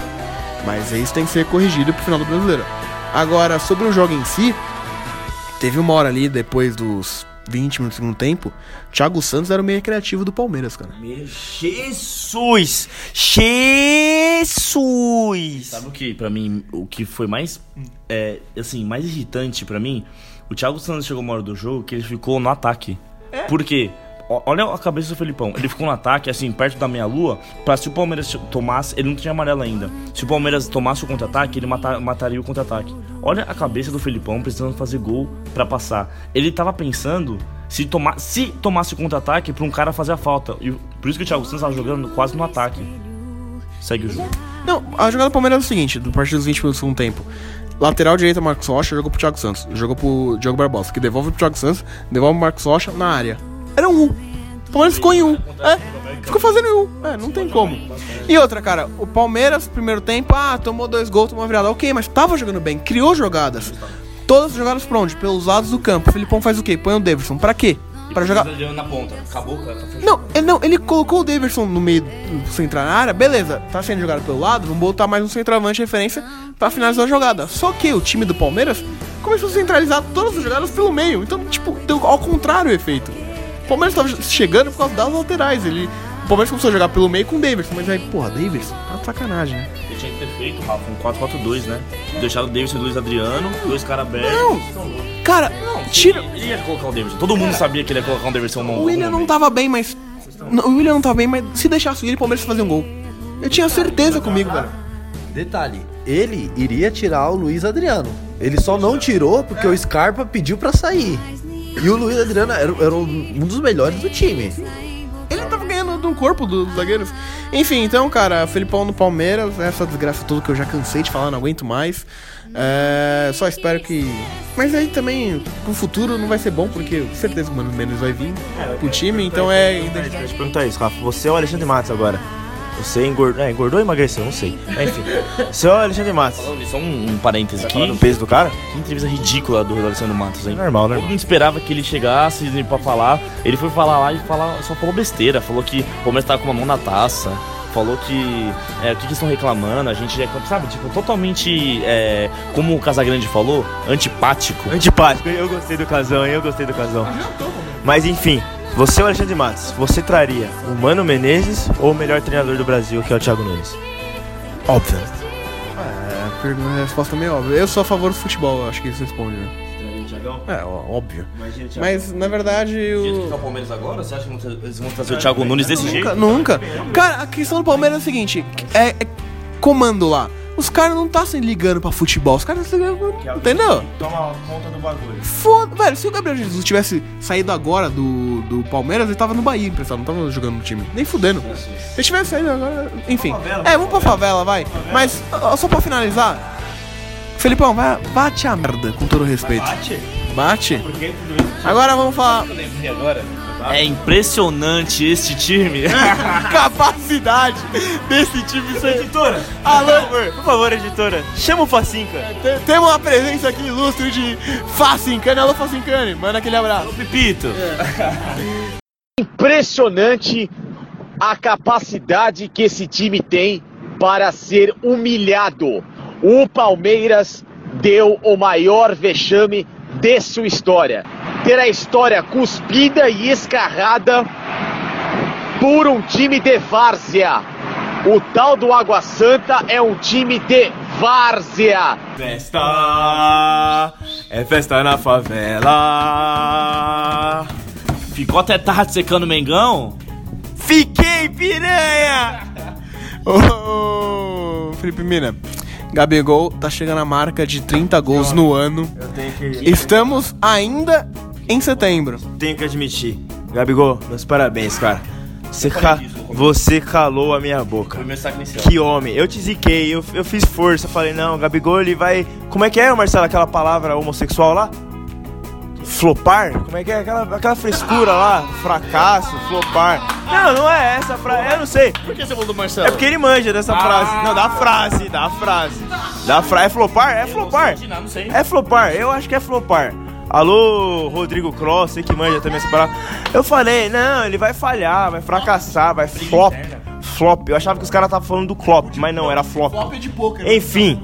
Mas isso tem que ser corrigido pro final do brasileiro. Agora, sobre o jogo em si, teve uma hora ali, depois dos 20 minutos do segundo tempo, Thiago Santos era o meio criativo do Palmeiras, cara. Meu Jesus! Jesus! Sabe o que, pra mim, o que foi mais, é, assim, mais irritante pra mim? O Thiago Santos chegou uma hora do jogo que ele ficou no ataque. Por quê? Olha a cabeça do Felipão. Ele ficou no ataque, assim, perto da meia-lua, pra se o Palmeiras tomasse. Ele não tinha amarelo ainda. Se o Palmeiras tomasse o contra-ataque, ele mata- mataria o contra-ataque. Olha a cabeça do Felipão precisando fazer gol pra passar. Ele tava pensando se, toma, se tomasse o contra-ataque pra um cara fazer a falta. E por isso que o Thiago Santos tava jogando quase no ataque. Segue o jogo. Não, a jogada do Palmeiras é o seguinte, do partido dos 20 minutos do segundo tempo. Lateral direita, Marcos Rocha, jogou pro Thiago Santos. Jogou pro Diogo Barbosa, que devolve pro Thiago Santos, devolve pro Marcos Rocha na área. Era um U. O Palmeiras ficou em um. É, ficou fazendo em um. É, não tem como. E outra, cara, o Palmeiras, primeiro tempo, ah, tomou dois gols, tomou uma virada. Ok, mas tava jogando bem, criou jogadas. Todas as jogadas pra onde? Pelos lados do campo. O Filipão faz o quê? Põe o Davidson. Pra quê? Pra jogar. na ponta. Acabou, cara. Tá Não, ele, não, ele colocou o Davidson no meio do central na área, beleza, tá sendo jogado pelo lado, vamos botar mais um centroavante de referência pra finalizar a jogada. Só que o time do Palmeiras começou a centralizar todas as jogadas pelo meio, então, tipo, deu ao contrário o efeito. O Palmeiras tava chegando por causa das laterais, ele... O Palmeiras começou a jogar pelo meio com o Davidson, mas aí, porra, Davidson, tá de sacanagem, né? Ele tinha que ter feito, Rafa, um 4-4-2, né? Deixado o Davidson e o Luiz Adriano, dois caras abertos. Não, cara, tira... Ele ia colocar o Davidson. Todo mundo sabia que ele ia colocar o Davidson no O William não tava bem, mas... não, O William não tava bem, mas se deixasse ele, o Palmeiras ia fazer um gol. Eu tinha certeza comigo, velho. Detalhe, ele iria tirar o Luiz Adriano. Ele só não tirou porque o Scarpa pediu pra sair. E o Luiz Adriano era, era um dos melhores do time. Ele tava ganhando do corpo dos zagueiros. Enfim, então, cara, Felipão no Palmeiras, essa desgraça toda que eu já cansei de falar, não aguento mais. É, só espero que. Mas aí também, pro futuro não vai ser bom, porque com certeza o Mano Mendes vai vir pro time, então é. Deixa eu te perguntar isso, Rafa. Você é o Alexandre Matos agora. Você engordou, é, engordou ou emagreceu? Não sei. Mas, Enfim, é o Alexandre Matos. Só um, um parêntese aqui. No peso do cara? Que entrevista ridícula do Alessandro Matos, hein? Normal, Todo normal. mundo esperava que ele chegasse pra falar. Ele foi falar lá e falar, só falou besteira. Falou que o Palmeiras tava com uma mão na taça. Falou que. É, o que, que estão reclamando? A gente é. Sabe, tipo, totalmente. É, como o Casagrande falou, antipático. Antipático, eu gostei do casão, hein? Eu gostei do casão. Mas enfim, você é o Alexandre Matos. Você traria o Mano Menezes ou o melhor treinador do Brasil, que é o Thiago Nunes? Óbvio. É, a resposta é meio óbvia. Eu sou a favor do futebol, eu acho que isso responde, né? É, óbvio. Mas na verdade o. o Palmeiras agora? Você acha que eles vão trazer o Thiago Nunes desse jeito? Nunca, nunca. Cara, a questão do Palmeiras é a seguinte: é, é comando lá. Os caras não tá se ligando pra futebol, os caras estão se ligando. pra- Entendeu? Toma conta do bagulho. Foda, velho, se o Gabriel Jesus tivesse saído agora do, do Palmeiras, ele tava no Bahia emprestado, não tava jogando no time. Nem fudendo. Se ele tivesse saído agora. Enfim. É, vamos pra favela, vai. Mas, ó, só pra finalizar. Felipão, vai, bate a merda, com todo respeito. Bate? Bate? Agora vamos falar. É impressionante este time. capacidade desse time ser. Editora, Alô, por favor, editora, chama o Facinca. Te- Temos uma presença aqui ilustre de Facincane. Alô, Facincane, manda aquele abraço. Pipito. impressionante a capacidade que esse time tem para ser humilhado. O Palmeiras deu o maior vexame de sua história. Ter a história cuspida e escarrada por um time de várzea. O tal do Água Santa é um time de várzea. Festa, é festa na favela. Ficou até tarde secando o Mengão? Fiquei piranha! Ô, Felipe Mina. Gabigol tá chegando à marca de 30 gols no ano. Eu tenho que, Estamos ainda em setembro. tenho que admitir. Gabigol, meus parabéns, cara. Você, ca- você calou a minha boca. Foi meu saco inicial. Que homem, eu te ziquei, eu, eu fiz força, falei, não, Gabigol ele vai. Como é que é, Marcelo, aquela palavra homossexual lá? Flopar? Como é que é? Aquela, aquela frescura lá, fracasso, flopar. Não, não é essa frase, eu não sei. Por que você falou do Marcelo? É porque ele manja dessa frase. Não, da frase, da frase. Da frase. É flopar? É flopar. Não sei. É flopar, eu acho que é flopar. Alô, Rodrigo Cross, você que manja também essa palavra. Eu falei, não, ele vai falhar, vai fracassar, vai flop. Flop. Eu achava que os caras estavam falando do Klopp, mas não, era flop. de poker. Enfim,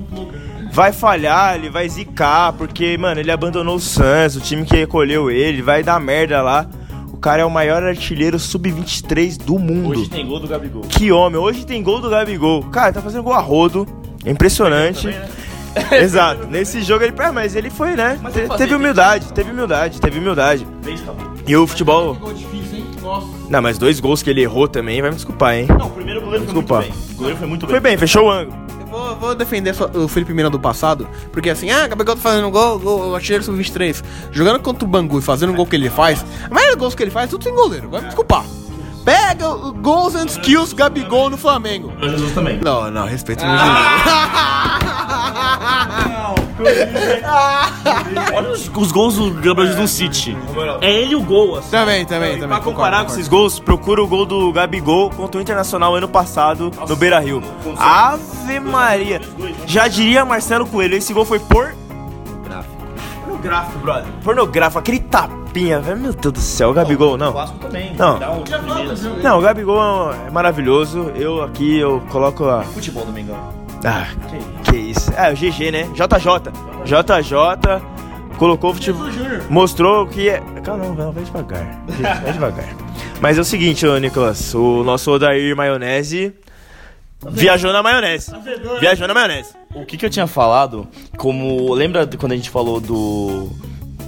vai falhar, ele vai zicar, porque, mano, ele abandonou o Suns, o time que recolheu ele, vai dar merda lá. O cara é o maior artilheiro sub-23 do mundo. Hoje tem gol do Gabigol. Que homem, hoje tem gol do Gabigol. Cara, tá fazendo gol a rodo. É impressionante. Exato. Nesse jogo ele. É, mas ele foi, né? Te- teve humildade, teve humildade, teve humildade. E o futebol. Não, mas dois gols que ele errou também, vai me desculpar, hein? Não, o primeiro goleiro foi Desculpa. muito bem. O goleiro foi muito bem. Foi bem, fechou o ângulo. Eu vou, vou defender só o Felipe Mina do passado, porque assim, ah, Gabigol tá fazendo gol, gol, o artilheiro sub-23. Jogando contra o Bangu e fazendo o gol que ele faz, a maioria dos gols que ele faz, tudo sem goleiro, vai me desculpar. Pega o Goals and Skills Gabigol no Flamengo. Jesus também. Não, não, respeito meu Jesus. Olha os, os gols do Gabriel Jesus no City. É ele o gol, assim. também, também, também. Pra concordo, comparar com concordo. esses gols, procura o gol do Gabigol contra o Internacional ano passado no Beira Rio. Ave Maria! Já diria Marcelo Coelho, esse gol foi por. Pornográfico, brother. Pornográfico, aquele tapinha, velho. Meu Deus do céu, o Gabigol, não. também. Não. Dá um firmeza. Não, o Gabigol é maravilhoso. Eu aqui, eu coloco a. Futebol do Mengão. Ah, que isso. É, o GG, né? JJ. JJ colocou o futebol. Mostrou que é. Calma, não, vai, vai devagar. Vai devagar. Mas é o seguinte, ô Nicolas. O nosso Odair Maionese viajou na maionese. Viajou na maionese. O que, que eu tinha falado, como. Lembra quando a gente falou do.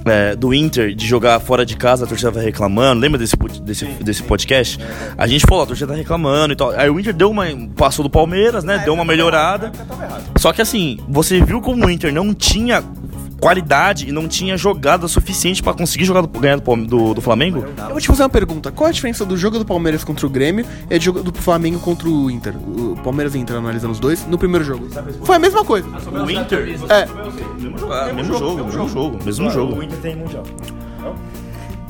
é, do Inter de jogar fora de casa, a torcida vai reclamando. Lembra desse, desse, desse podcast? A gente falou, a torcida tá reclamando e tal. Aí o Inter deu uma. Passou do Palmeiras, né? Deu uma melhorada. Só que assim, você viu como o Inter não tinha qualidade e não tinha jogada suficiente pra conseguir jogar do, ganhar do, do, do Flamengo? Eu vou te fazer uma pergunta. Qual a diferença do jogo do Palmeiras contra o Grêmio e do jogo do Flamengo contra o Inter? O Palmeiras e Inter analisando os dois no primeiro jogo. Foi a mesma coisa. O Inter. É. Mesmo jogo, mesmo jogo, mesmo jogo, mesmo jogo. O Inter tem mundial.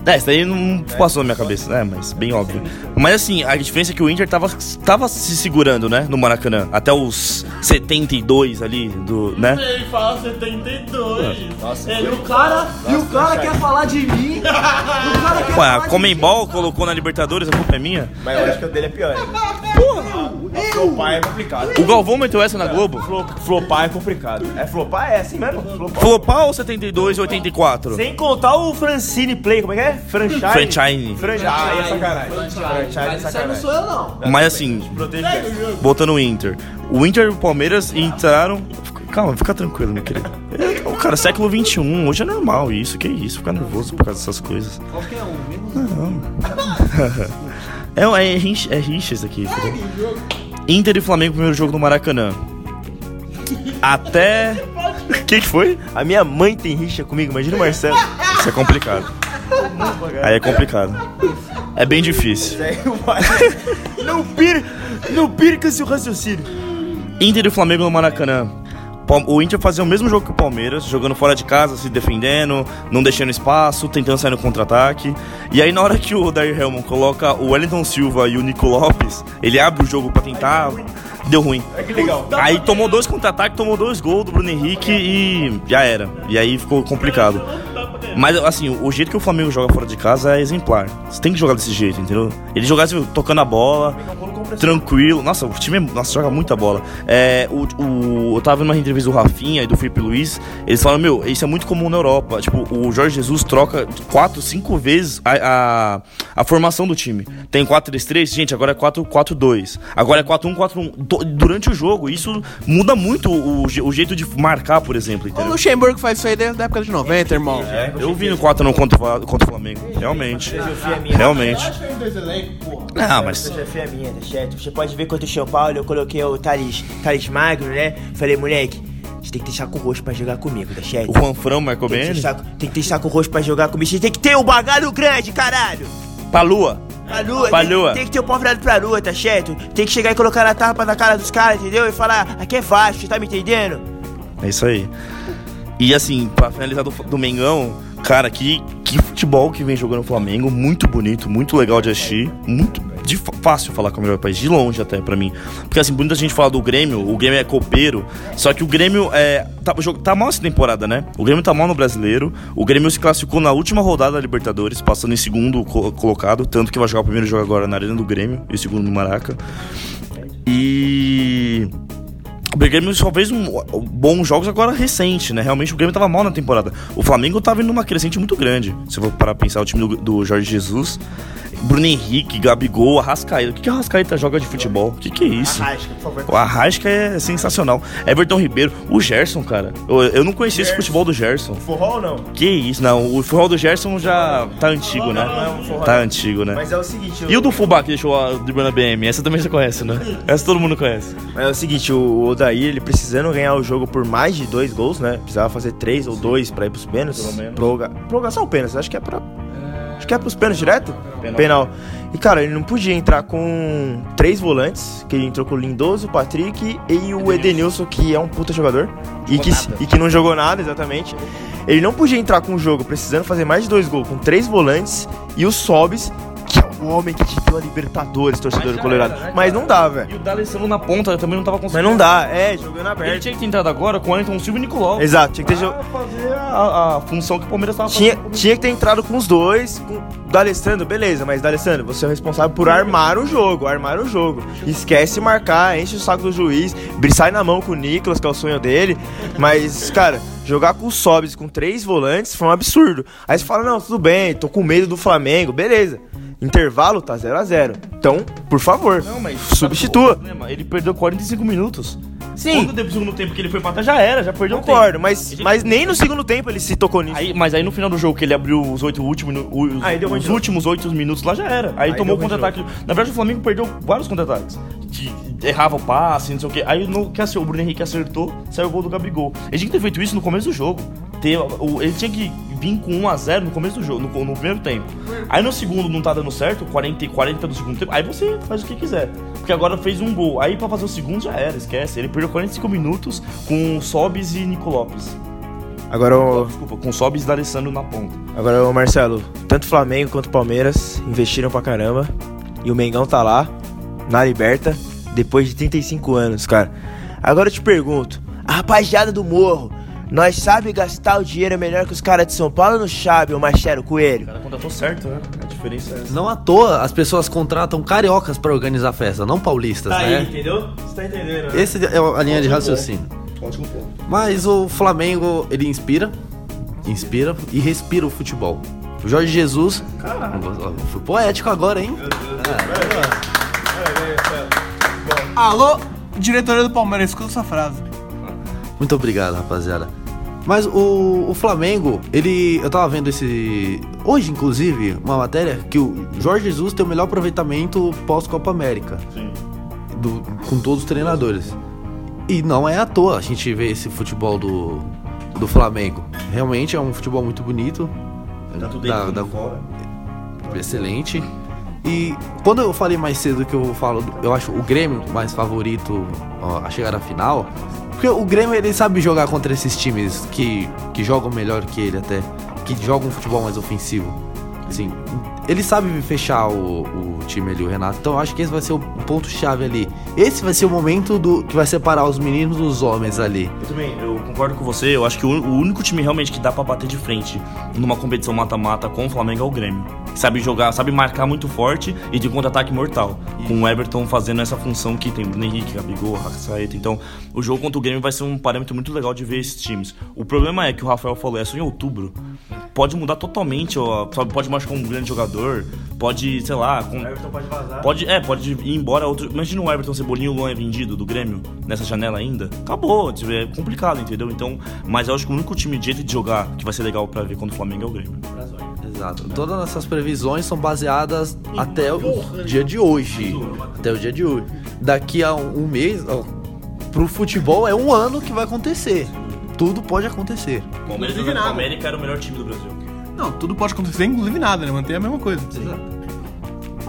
É, isso daí não passou na minha cabeça, né? Mas bem óbvio. Mas assim, a diferença é que o Inter tava, tava se segurando, né? No Maracanã. Até os 72 ali, do, né? Ele fala 72. E o cara, e o cara quer falar de mim. o cara quer Ué, a Comembol colocou na Libertadores, a culpa é minha. Mas eu acho que o dele é pior. Porra! Flopar é complicado. O Galvão meteu essa na Globo. Flo- Flopar é complicado. É flopar? É assim mesmo? Flopar. Flopar ou 72 e 84? Sem contar o Francine Play, como é que é? Franchise. Franchise. Franchise. É sacanagem. Franchise é sacanagem. sou eu, não. Mas assim, botando o Inter. O Inter e o Palmeiras entraram. Calma, fica tranquilo, meu querido. É, o cara, século XXI, hoje é normal isso. Que isso, ficar nervoso por causa dessas coisas. Qualquer um, menos Não. É, é, rixa, é rixa isso aqui. entendeu? Inter e Flamengo, primeiro jogo no Maracanã. Até. O que, que foi? A minha mãe tem rixa comigo, imagina o Marcelo. Isso é complicado. Aí é complicado. É bem difícil. não pira, não perca seu raciocínio. Inter e Flamengo no Maracanã. O Inter fazia o mesmo jogo que o Palmeiras, jogando fora de casa, se defendendo, não deixando espaço, tentando sair no contra-ataque. E aí, na hora que o Dair Helman coloca o Wellington Silva e o Nico Lopes, ele abre o jogo pra tentar. Deu ruim. Que legal. Aí tomou dois contra-ataques, tomou dois gols do Bruno Henrique e já era. E aí ficou complicado. Mas assim, o jeito que o Flamengo joga fora de casa é exemplar. Você tem que jogar desse jeito, entendeu? Ele jogar assim, tocando a bola, tranquilo. Nossa, o time nossa, joga muita bola. É, o, o- eu tava vendo uma entrevista do Rafinha e do Felipe Luiz. Eles falam, meu, isso é muito comum na Europa. Tipo, o Jorge Jesus troca quatro, cinco vezes a, a, a formação do time. Tem 4-3-3, gente, agora é 4-4-2. Agora é 4-1-4-1. Do- Durante o jogo, isso muda muito o, o jeito de marcar, por exemplo, O entendeu? Luxemburgo faz isso aí desde a época de 90, irmão. Eu vi no 4 não contra, contra o Flamengo. Realmente. Realmente. Ah, mas. Filosofia minha, tá certo? Você pode ver contra o São Paulo, eu coloquei o Thales, Thales Magro, né? Falei, moleque, você tem que ter saco roxo pra jogar comigo, tá certo? O Juan Fran marcou bem ele? tem que ter saco roxo pra jogar comigo. Você tem que ter um bagalho grande, caralho! Pra lua. Pra lua, Pra tem, lua. tem que ter o pau virado pra lua, tá certo? Tem que chegar e colocar a tapa na cara dos caras, entendeu? E falar, aqui é fácil, tá me entendendo? É isso aí. E assim, pra finalizar do, do Mengão, cara, que, que futebol que vem jogando o Flamengo. Muito bonito, muito legal de assistir. Muito de, fácil falar com o melhor país, de longe até pra mim. Porque assim, muita gente fala do Grêmio, o Grêmio é copeiro. Só que o Grêmio é. Tá, tá mal essa temporada, né? O Grêmio tá mal no brasileiro. O Grêmio se classificou na última rodada da Libertadores, passando em segundo co- colocado. Tanto que vai jogar o primeiro jogo agora na Arena do Grêmio e o segundo no Maraca. E. O Grêmio só fez um, bons jogos agora recente, né? Realmente o Grêmio tava mal na temporada. O Flamengo tava indo numa crescente muito grande. Se eu for parar pra pensar o time do, do Jorge Jesus, Bruno Henrique, Gabigol, Arrascaeta. O que, que Arrascaeta joga de futebol? O que, que é isso? Arrasca, por favor. O Arrasca é sensacional. Everton Ribeiro, o Gerson, cara. Eu, eu não conhecia esse futebol do Gerson. Forró ou não? Que isso, não. O futebol do Gerson já tá antigo, né? Tá antigo, né? Mas é o seguinte... E o do Fubá que deixou a a BM? Essa também você conhece, né? Essa todo mundo conhece. Mas é o seguinte, o Odair, ele precisando ganhar o jogo por mais de dois gols, né? Precisava fazer três ou dois pra ir pros pênaltis. Pelo menos. Prorroga... Prorrogação ou pênaltis? Acho que é pra... Acho que é pros pênaltis direto? Penal. E, cara, ele não podia entrar com três volantes, que ele entrou com o Lindoso, o Patrick e o Edenilson, que é um puta jogador. E que, e que não jogou nada, exatamente. Ele não podia entrar com o jogo precisando fazer mais de dois gols com três volantes e o Sobis, é o homem que te deu a Libertadores, torcedor do Colorado. Mas não dá, velho. E o D'Alessandro na ponta também não tava Mas conseguindo. não dá, é, jogando Ele aberto. tinha que ter entrado agora com o Ayrton Silva e Nicolau. Exato, tinha que ter Pra fazer a, a função que o Palmeiras tava Tinha, fazendo. tinha que ter entrado com os dois, com D'Alessandro, beleza, mas D'Alessandro, você é o responsável por armar o jogo, armar o jogo. Esquece marcar, enche o saco do juiz, sai na mão com o Nicolas, que é o sonho dele. Mas, cara, jogar com o Sobis com três volantes foi um absurdo. Aí você fala, não, tudo bem, tô com medo do Flamengo, beleza. Intervalo tá 0 a 0 Então, por favor, Não, mas substitua. é? Ele perdeu 45 minutos. Sim. Quando teve o segundo tempo que ele foi pra trás, já era, já perdeu o Concordo, tempo. mas, mas nem no segundo tempo ele se tocou nisso. Aí, mas aí no final do jogo que ele abriu os oito últimos, os, Aí deu os últimos oito minutos lá já era. Aí, Aí tomou deu contra-ataque. Na verdade o Flamengo perdeu vários contra-ataques. Errava o passe, não sei o quê. Aí no, que acertou, o Bruno Henrique acertou, saiu o gol do Gabigol. Ele tinha que ter feito isso no começo do jogo. Ter, o- ele tinha que vir com 1x0 no começo do jogo, no, no primeiro tempo. Aí no segundo não tá dando certo, 40 e 40 do segundo tempo, aí você faz o que quiser. Porque agora fez um gol. Aí pra fazer o segundo já era, esquece. Ele perdeu 45 minutos com Sobis e Nico Lopes. Agora o. Desculpa, com Sobis e D'Alessandro na ponta. Agora, ô Marcelo, tanto Flamengo quanto Palmeiras investiram pra caramba. E o Mengão tá lá, na Liberta, depois de 35 anos, cara. Agora eu te pergunto, a rapaziada do morro, nós sabe gastar o dinheiro melhor que os caras de São Paulo no Chave, ô Marcelo Coelho? O cara contratou certo, né? A diferença é essa. Não à toa as pessoas contratam cariocas pra organizar a festa, não paulistas, né? entendeu? Você tá entendendo, Esse é a linha de raciocínio. Ótimo ponto. Mas o Flamengo, ele inspira, inspira e respira o futebol. O Jorge Jesus. Fui poético agora, hein? Alô, diretoria do Palmeiras, escuta essa frase. Muito obrigado, rapaziada. Mas o, o Flamengo, ele. Eu tava vendo esse. Hoje, inclusive, uma matéria que o Jorge Jesus tem o melhor aproveitamento pós-Copa América. do- com todos os treinadores. E não é à toa a gente vê esse futebol do, do Flamengo. Realmente é um futebol muito bonito. Da- dentro da- como fora. excelente. E quando eu falei mais cedo que eu falo, eu acho o Grêmio mais favorito ó, a chegar à final, porque o Grêmio ele sabe jogar contra esses times que, que jogam melhor que ele até, que jogam um futebol mais ofensivo. Assim, ele sabe fechar o, o time ali, o Renato. Então acho que esse vai ser o ponto chave ali. Esse vai ser o momento do que vai separar os meninos dos homens ali. Eu também, eu concordo com você. Eu acho que o, o único time realmente que dá pra bater de frente numa competição mata-mata com o Flamengo é o Grêmio. Sabe jogar, sabe marcar muito forte e de contra-ataque mortal. Com o Everton fazendo essa função que tem Bruno Henrique, Gabigol, Rascaeta. Então, o jogo contra o Grêmio vai ser um parâmetro muito legal de ver esses times. O problema é que o Rafael falou, é só em outubro. Pode mudar totalmente, ó, sabe, pode machucar um grande jogador, pode, sei lá, com, pode vazar. Pode, é, pode ir embora outro. Imagina o Everton Cebolinha e o Luan é vendido do Grêmio nessa janela ainda. Acabou, tipo, é complicado, entendeu? Então, mas eu acho que o único time de jeito de jogar que vai ser legal pra ver quando o Flamengo é o Grêmio. Exato. Todas essas previsões são baseadas até o dia de hoje. Até o dia de hoje. Daqui a um, um mês, ó, pro futebol é um ano que vai acontecer. Tudo pode acontecer. O Palmeiras nada. América era o melhor time do Brasil. Não, tudo pode acontecer, inclusive nada, né? Manter a mesma coisa.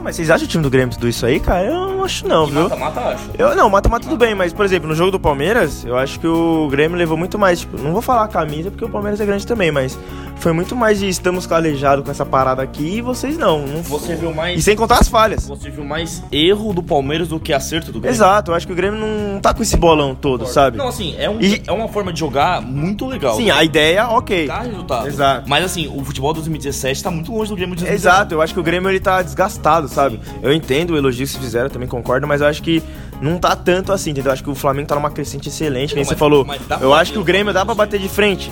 Mas vocês acham o time do Grêmio tudo isso aí, cara? Eu não acho não, viu? Mata-mata, acho. Eu não, mata-mata tudo bem, mas, por exemplo, no jogo do Palmeiras, eu acho que o Grêmio levou muito mais, tipo, não vou falar a camisa porque o Palmeiras é grande também, mas foi muito mais de estamos calejados com essa parada aqui e vocês não. não Você viu mais. E sem contar as falhas. Você viu mais erro do Palmeiras do que acerto do Grêmio. Exato, eu acho que o Grêmio não tá com esse bolão todo, sabe? Não, assim, é, um, E- é uma forma de jogar muito legal. Sim, a ideia, ok. Dá resultado. Exato. Mas assim, o futebol de 2017 tá muito longe do Grêmio de 2019. Exato, eu acho que o Grêmio ele tá desgastado, sabe? Eu entendo o elogio que fizeram, também concordo, mas eu acho que não tá tanto assim, entendeu? Eu acho que o Flamengo tá numa crescente excelente, nem você falou. Eu acho que o Grêmio dá pra bater de frente.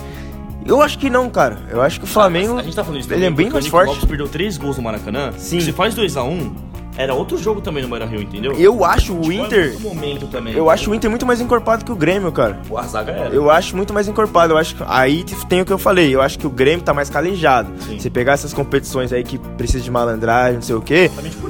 Eu acho que não, cara. Eu acho que o Flamengo. A gente tá falando isso ele é bem mais o forte. Lopes perdeu três gols no Maracanã. Sim. Se faz 2x1, era outro jogo também no Beira Rio, entendeu? Eu acho o Tipo, é Inter. muito momento também. Eu acho o Inter muito mais encorpado que o Grêmio, cara. A zaga era. Eu acho muito mais encorpado. Eu acho que aí tem o que eu falei. Eu acho que o Grêmio tá mais calejado. Sim. Você pegar essas competições aí que precisa de malandragem, não sei o quê.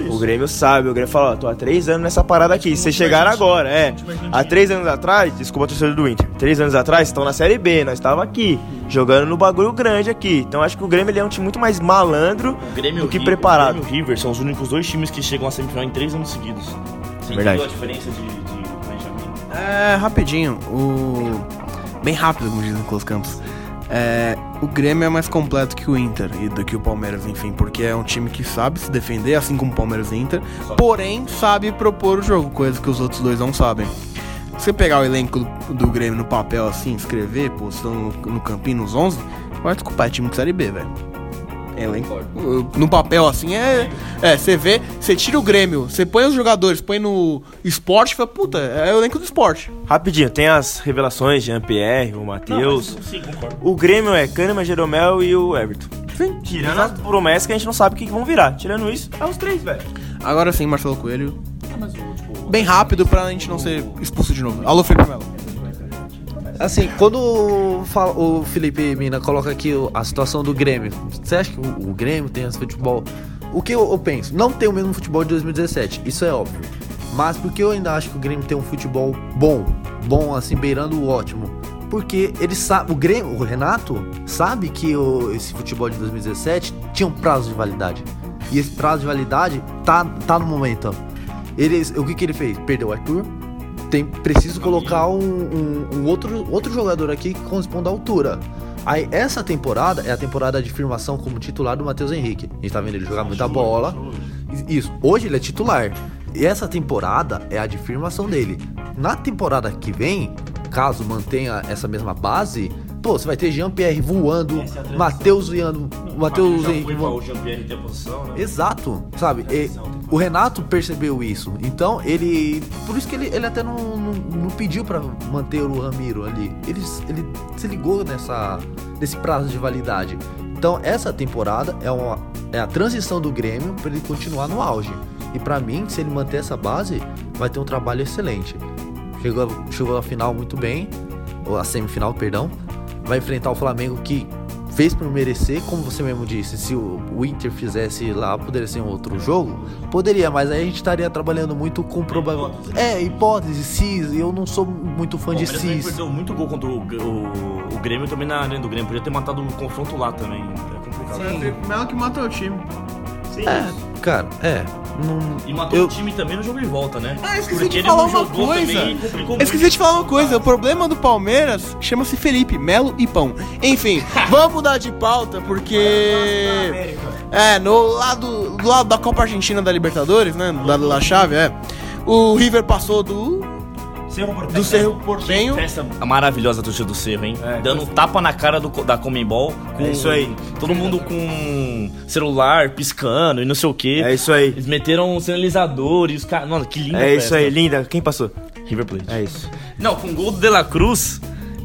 O Grêmio sabe, o Grêmio fala, ó, tô há três anos nessa parada aqui. Vocês time chegaram agora, é. Há três anos atrás, desculpa a torcida do Inter, três anos atrás estão na Série B, nós estava aqui. jogando no bagulho grande aqui. Então acho que o Grêmio é um time muito mais malandro O do que Ri- preparado. O Grêmio e o River são os únicos dois times que chegam à semifinal em três anos seguidos. Você Verdade. entendeu a diferença de, de planejamento? É, rapidinho. O. Bem rápido, como diz o Nicolas Campos. É, o Grêmio é mais completo que o Inter e do que o Palmeiras, enfim, porque é um time que sabe se defender, assim como o Palmeiras e Inter, porém sabe propor o jogo, coisa que os outros dois não sabem. Se você pegar o elenco do, do Grêmio no papel assim, escrever, postando no, no campinho nos 11, vai desculpar, é time de Série B, velho. É elenco. No papel assim é. É, você vê, você tira o Grêmio, você põe os jogadores, põe no esporte, fala, puta, é o elenco do esporte. Rapidinho, tem as revelações de Jean-Pierre, o Matheus. Sim, concordo. O Grêmio é Kahneman, Jeromel e o Everton. Sim. Tirando as promessas que a gente não sabe o que que vão virar. Tirando isso, é os três, velho. Agora sim, Marcelo Coelho. Bem rápido pra gente não ser expulso de novo. Alô, Felipe Melo. Assim, quando o Felipe Mina coloca aqui a situação do Grêmio, você acha que o, Grêmio tem esse futebol? O que eu, eu penso? Não tem o mesmo futebol de 2017, isso é óbvio. Mas porque eu ainda acho que o Grêmio tem um futebol bom, bom assim, beirando o ótimo. Porque ele sabe, o Grêmio, o Renato sabe que o- esse futebol de 2017 tinha um prazo de validade. E esse prazo de validade tá, tá no momento. Ele, o que, que ele fez? Perdeu o Arthur, tem preciso colocar um, um- um outro, outro jogador aqui que corresponda à altura. Aí essa temporada é a temporada de firmação como titular do Matheus Henrique. A gente tá vendo ele jogar muita bola. Isso, hoje ele é titular. E essa temporada é a de firmação dele. Na temporada que vem, caso mantenha essa mesma base, pô, você vai ter Jean-Pierre voando, Matheus voando, Matheus voando. Jean-Pierre tem a posição, né? Exato, sabe? O Renato percebeu isso. Então ele. Por isso que ele, ele até não, não, não pediu pra manter o Ramiro ali. Ele, ele se ligou nessa, nesse prazo de validade. Então essa temporada é, uma, é a transição do Grêmio pra ele continuar no auge. E pra mim, se ele manter essa base, vai ter um trabalho excelente. Chegou, chegou à final muito bem, ou a semifinal, perdão. Vai enfrentar o Flamengo que fez por merecer, como você mesmo disse, se o, Inter fizesse lá, poderia ser um outro jogo? Poderia, mas aí a gente estaria trabalhando muito com problema. É, hipótese, cis, eu não sou muito fã O de cis. perdeu muito gol contra o, o, o Grêmio também na arena do Grêmio. Podia ter matado o confronto lá também. É complicado. Melo que matou o time. É, cara, é. Não, E matou eu, o time também no jogo de volta, né? Ah, esqueci Porque de falar uma coisa. esqueci de falar uma coisa. O problema do Palmeiras chama-se Felipe, Melo e Pão. Enfim, vamos mudar de pauta porque. É, no lado, do lado da Copa Argentina da Libertadores, né? Do lado da chave, é. O River passou do. Cerro Porteño. Do Cerro Porteño. Que Festa maravilhosa a torcida do Cerro, hein? Dando um tapa na cara do, da Comembol. Com É isso aí. Todo mundo com celular piscando e não sei o que. É isso aí. Eles meteram um sinalizador e os caras. Mano, que linda É isso festa. aí, linda. Quem passou? River Plate. É isso. Não, com o gol do De La Cruz.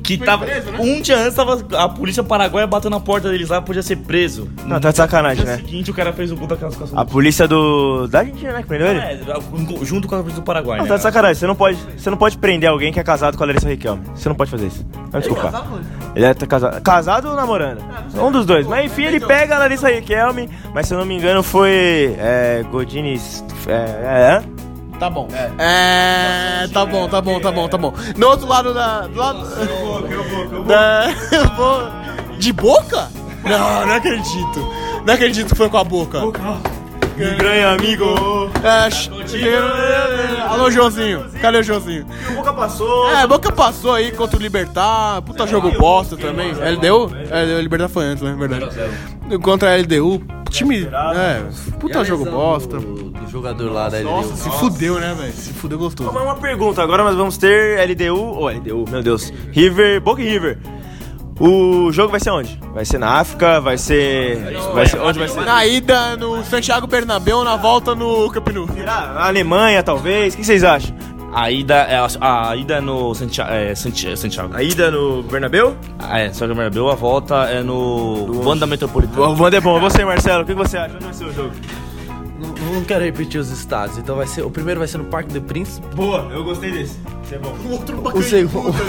Que tava. preso, né? Um dia antes tava. A polícia paraguaia bateu na porta deles lá, podia ser preso. Não, tá de sacanagem, No dia né? seguinte, o cara fez o gol da classificação. A polícia do. Da Argentina, né? Que prendeu ele? É, junto com a polícia do Paraguai, Não, né? tá de sacanagem. Você não pode, você não pode prender alguém que é casado com a Larissa Riquelme. Você não pode fazer isso. Vai me desculpar. Ele é tá casado. Casado ou namorando? Um dos dois. Mas enfim, ele pega a Larissa Riquelme. Mas se eu não me engano, foi. É. Godini. É. é Tá bom. É. Tá bom, tá bom, tá bom, tá bom. No outro lado da. Do lado. Da. eu vou- De boca? Não, não acredito. Não acredito que foi com a boca. Ganha, amigo. É, Alô, Joãozinho. Cadê o Joãozinho? O Boca passou. É, Boca passou aí contra o Libertar. Puta jogo bosta também. LDU? É, o Libertar foi antes, né? Verdade. Contra a LDU. Time. É, puta jogo bosta. Do, do jogador lá da Nossa, LDU. se fudeu, né, velho? Se fudeu gostoso. Mas uma pergunta, agora nós vamos ter LDU, ou LDU, meu Deus, River, Boca e River. O jogo vai ser onde? Vai ser na África, vai ser... Vai ser onde vai ser? Na ida no Santiago Bernabéu, na volta no Camp Nou. Na Alemanha, talvez, o que vocês acham? A ida é a, a ida é no Santiago. É, Santi- Santiago. A ida no Bernabéu? Ah, é, Santiago Bernabéu, a volta é no Wanda Metropolitana. O Wander é bom, você Marcelo, o que você acha? Onde vai ser o jogo? Não, quero repetir os estádios, então vai ser. O primeiro vai ser no Parque do Príncipe. Boa, eu gostei desse. Isso é bom. O segundo.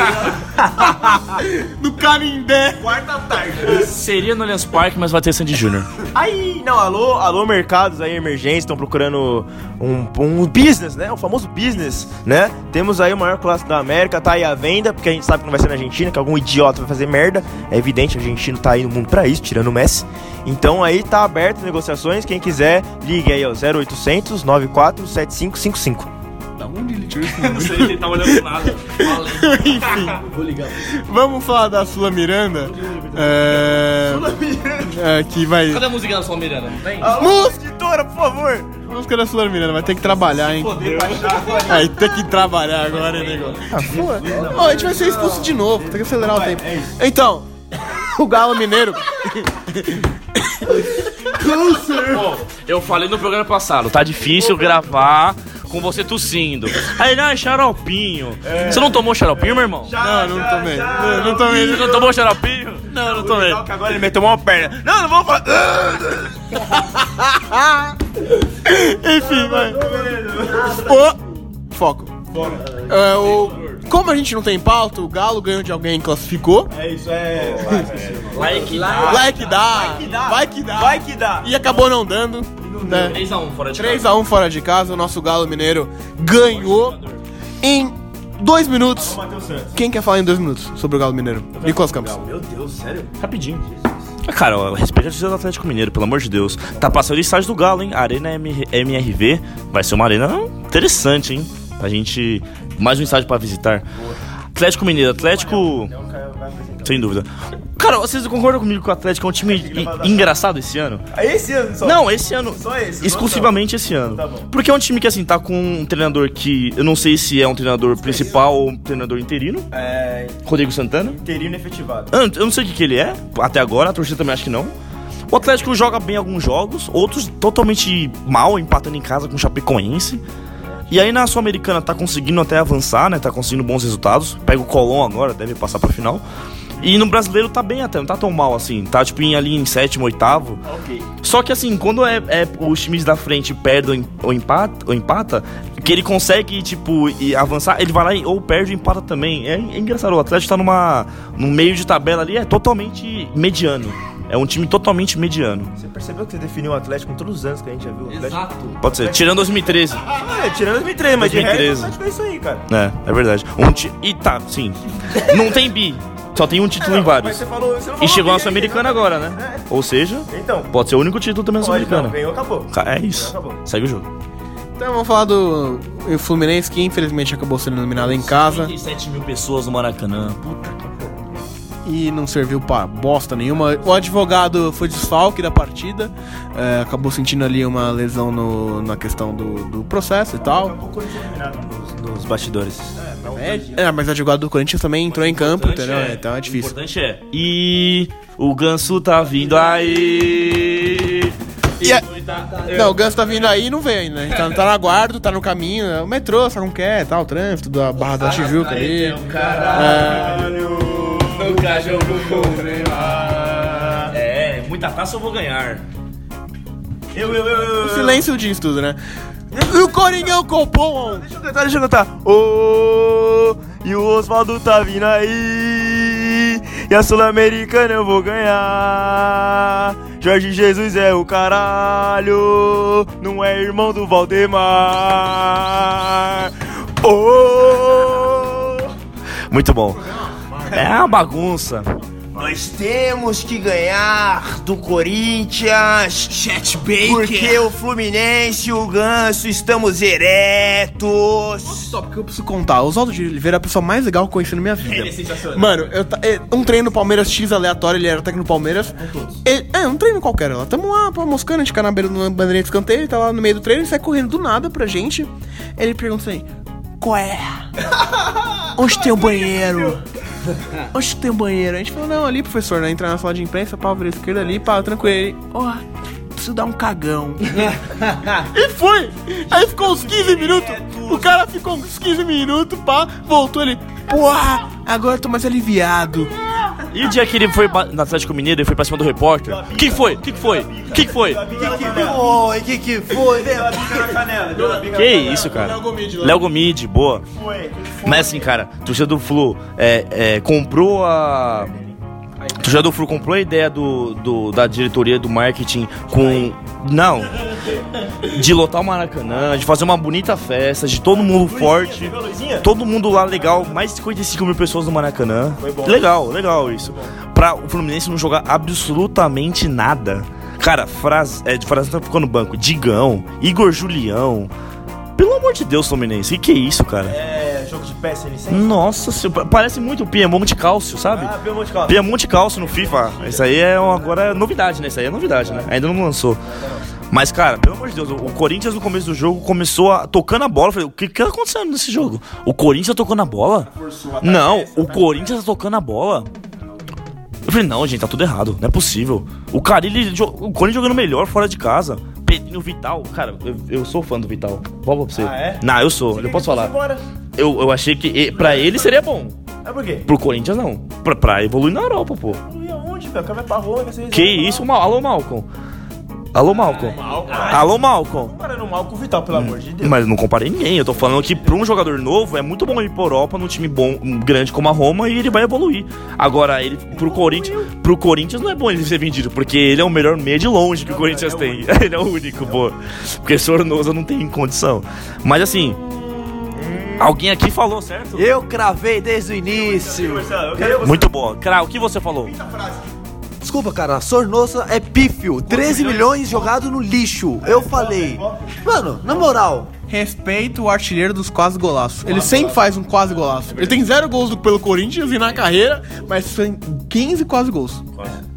No Canindé. Quarta tarde. Seria no Allianz Parque, mas vai ter Sandy Júnior. Aí, não, alô, alô, mercados aí, emergentes, estão procurando um, um business, né? O famoso business, né? Temos aí o maior clássico da América, tá aí à venda, porque a gente sabe que não vai ser na Argentina, que algum idiota vai fazer merda. É evidente, o argentino tá aí no mundo pra isso, tirando o Messi. Então aí tá aberto as negociações, quem quiser, ligue aí ao 0800 94 7555. Da onde ele tirou esse Não sei, ele tá olhando nada. Vamos falar da Sula Miranda. É... é, que vai. Cadê a música da sua Miranda? Não tem? Alô, editora, por favor. Música da Sula Miranda, vai ter que trabalhar, hein? Aí tem que trabalhar agora, hein, nego? Ah, a gente vai ser expulso de novo, tem que acelerar o tempo. Então, o Galo Mineiro. Pô, eu falei no programa passado, tá difícil gravar com você tossindo. Aí, não, é xaropinho. Você não tomou xaropinho, meu irmão? Não, não tomei. Não, não tomei. Você não tomou xaropinho? Não, não tomei. Que agora ele meteu uma perna. Não, não vou falar. Enfim, vai. O... Foco. É, o... Como a gente não tem pauta, o Galo ganhou de alguém e classificou. É isso, é. Like Vai que dá. Vai que dá. Vai que dá. E acabou não dando. Né? 3x1 fora de 3x1 fora de casa, o nosso Galo Mineiro ganhou em dois minutos. Quem quer falar em dois minutos sobre o Galo Mineiro? Nicolas Campos. Meu Deus, sério? Rapidinho. Ah, Cara, respeita a torcida do Atlético Mineiro, pelo amor de Deus. Tá passando o estágio do Galo, hein? Arena MRV. Vai ser uma arena interessante, hein? Pra gente. Mais um estádio pra visitar. Atlético Mineiro, Atlético. Sem dúvida. Cara, vocês concordam comigo que o Atlético é um time engraçado esse ano? Esse ano só. Não, esse ano. Só esse, Exclusivamente esse ano. Tá bom. Porque é um time que, assim, tá com um treinador que. Eu não sei se é um treinador principal ou um treinador interino. É. Rodrigo Santana. Interino efetivado. Eu não- eu não sei o que, que ele é, até agora, a torcida também acha que não. O Atlético joga bem alguns jogos, outros totalmente mal, empatando em casa com o Chapecoense. E aí na Sul-Americana tá conseguindo até avançar, né? Tá conseguindo bons resultados. Pega o Colón agora, deve passar pra final. E no brasileiro tá bem até, não tá tão mal assim. Tá tipo em, ali em sétimo, oitavo. Ok. Só que assim, quando é, é os times da frente perdem ou empata, ou empata, que ele consegue, tipo, e avançar, ele vai lá e ou perde ou empata também. É, é engraçado, o Atlético tá numa, num meio de tabela ali, é totalmente mediano. É um time totalmente mediano. Você percebeu que você definiu o Atlético com todos os anos que a gente já viu o Atlético? Pode ser, tirando 2013. É, tirando 2013, mas de 2013. resto o Atlético é isso aí, cara. É, é verdade. Um ti... E tá, sim. Não tem bi. Só tem um título em Mas vários. você falou, você não E chegou aí, Sul-Americana agora, né? Ou seja, É. Então, pode ser o único título também na Sul-Americana. ganhou, acabou. Ca- É isso. Acabou. Segue o jogo. Então vamos falar do Fluminense, que infelizmente acabou sendo eliminado em casa 37 mil pessoas no Maracanã. Puta que e não serviu pra bosta nenhuma. O advogado foi desfalque da partida, é, acabou sentindo ali uma lesão no- na questão do, do processo e tal. Acabou o Corinthians eliminado nos, nos bastidores. É, é, mas o advogado do Corinthians também entrou em campo, entendeu? é- Então é O difícil. importante é. E o Ganso tá vindo aí. E a- Não, o Ganso tá vindo aí e não veio ainda. né? Tá, tá no aguardo, tá no caminho. é O metrô, sabe como que é? Tá, o trânsito da Barra da Tijuca ali. É, Com É, muita taça eu vou ganhar. Eu, eu, eu, eu. o silêncio diz tudo, né? E o Coringão Copom! Deixa eu cantar, deixa eu cantar. Ô, e o Oswaldo tá vindo aí. E a Sul-Americana eu vou ganhar. Jorge Jesus é o caralho. Não é irmão do Valdemar. Ô. Muito bom. É uma bagunça. Nós temos que ganhar do Corinthians. Chat Porque o Fluminense e o Ganso estamos eretos. Só porque eu preciso contar. O Oswaldo de Oliveira é a pessoa mais legal que eu conheci na minha vida. Mano, eu ta- é, um treino no Palmeiras X aleatório, ele era técnico do Palmeiras. Ele- é, um treino qualquer. Lá tamo lá, pô, moscando, a gente fica na beira do bandeirinha de escanteio, ele tá lá no meio do treino, ele sai correndo do nada pra gente. Ele pergunta assim: Qual é? Onde tem o banheiro? Onde tem o banheiro? A gente falou, não, ali, professor, né? Entrar na sala de imprensa, pá, vira esquerda ali, pá, tranquilo. Ó, preciso dar um cagão. e foi! Aí ficou uns 15 minutos. O cara ficou uns 15 minutos, pá, voltou ele. Porra, agora eu tô mais aliviado. E o dia que ele foi no Atlético Mineiro, ele foi pra cima do repórter. O que que foi? O que que foi? O que foi? Oi, que foi? Isso, cara? Léo Gomide, boa. Mas assim, cara, torcida do Flu é, é, comprou a. A torcida do Flu comprou a ideia do, do- da diretoria do marketing com. Não. De lotar o Maracanã, de fazer uma bonita festa, de todo mundo forte. Todo mundo lá legal, mais de 55 mil pessoas no Maracanã. Legal, legal isso. Pra o Fluminense não jogar absolutamente nada. Cara, frase, é, de frase tá ficando no banco. Digão, Igor Julião. Pelo amor de Deus, Fluminense, que que é isso, cara? É, jogo de sem licença. Nossa, senhora, parece muito o Piemonte Cálcio, sabe? Ah, de Deus. Piemonte Cálcio no FIFA. Isso aí é agora é novidade, né? Isso aí é novidade, né? Ainda não lançou. Mas, cara, pelo amor de Deus, o Corinthians no começo do jogo começou a, tocando a bola. Eu falei, o que que tá acontecendo nesse jogo? O Corinthians tocando a bola? Não, o Corinthians tá tocando a bola. Eu falei, não, gente, tá tudo errado. Não é possível. O Carilli, o Corinthians jogando melhor fora de casa. Pedrinho Vital, cara, eu, eu sou fã do Vital. Volta pra você. Ah, é? Não, eu sou, eu posso falar. Bora. Eu, eu achei que pra ele seria bom. É por quê? Pro Corinthians, não. Pra, pra evoluir na Europa, pô. E aonde, velho? O cara vai pra Roma, vai ser Que isso, Mal Alô, Malcolm. Alô, Malcolm. Alô, Malcolm. Comparando o Vital, pelo amor de Deus. Mas não comparei ninguém. Eu tô falando que pra um jogador novo é muito bom ir pra Europa num time bom, grande como a Roma e ele vai evoluir. Agora, ele pro Corinthians, pro Corinthians não é bom ele ser vendido, porque ele é o melhor meia de longe que o Corinthians tem. ele é o único, pô. Porque Sornosa não tem condição. Mas assim, alguém aqui falou, certo? Eu cravei desde o início. Muito boa. Cara, o que você falou? Desculpa, cara, Sornosa é pífio. 13 milhões jogado no lixo. Eu falei. Mano, na moral. Respeito o artilheiro dos quase golaços. Ele sempre faz um quase golaço. Ele tem zero gols pelo Corinthians e na carreira, mas tem 15 quase gols.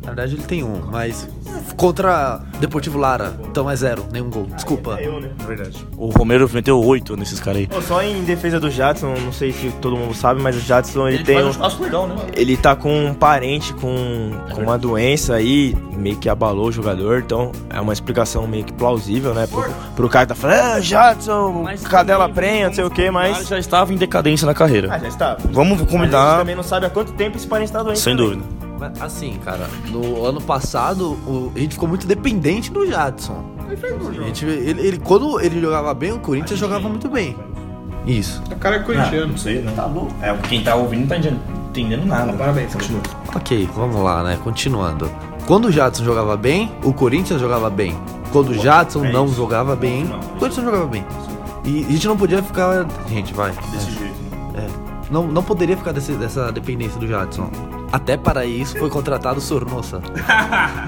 Na verdade ele tem um, mas contra Deportivo Lara, então é zero, nenhum gol. Desculpa. Eu, né? Verdade. O Romero meteu oito nesses caras aí. Pô, só em defesa do Jadson, não sei se todo mundo sabe, mas o Jadson ele, tem um, espaço legal, né? ele tá com um parente com, com uma doença aí, meio que abalou o jogador, então é uma explicação meio que plausível, né? Pro, pro cara que tá falando, ah, Jadson, cadela prenha, não sei o que, Ele mas. já estava em decadência na carreira. Ah, já está. Vamos Mas a gente combinar, também não sabe há quanto tempo esse parente tá doente. sem também. dúvida. Mas, Assim, cara, no ano passado o- a gente ficou muito dependente do Jadson. A gente, ele, ele- quando ele jogava bem, o Corinthians jogava muito bem. Isso. O cara é corintiano. sei, né? Tá bom. É, quem tá ouvindo não tá entendendo nada. Parabéns, continua. Ok, vamos lá, né? Continuando. Quando o Jadson jogava bem, o Corinthians jogava bem. Quando o Jadson não jogava bem, o Corinthians jogava bem. E a gente não podia ficar. Gente, vai. Desse jeito, né? É. Não, não poderia ficar desse- dessa dependência do Jadson. Até para isso foi contratado o Sornosa.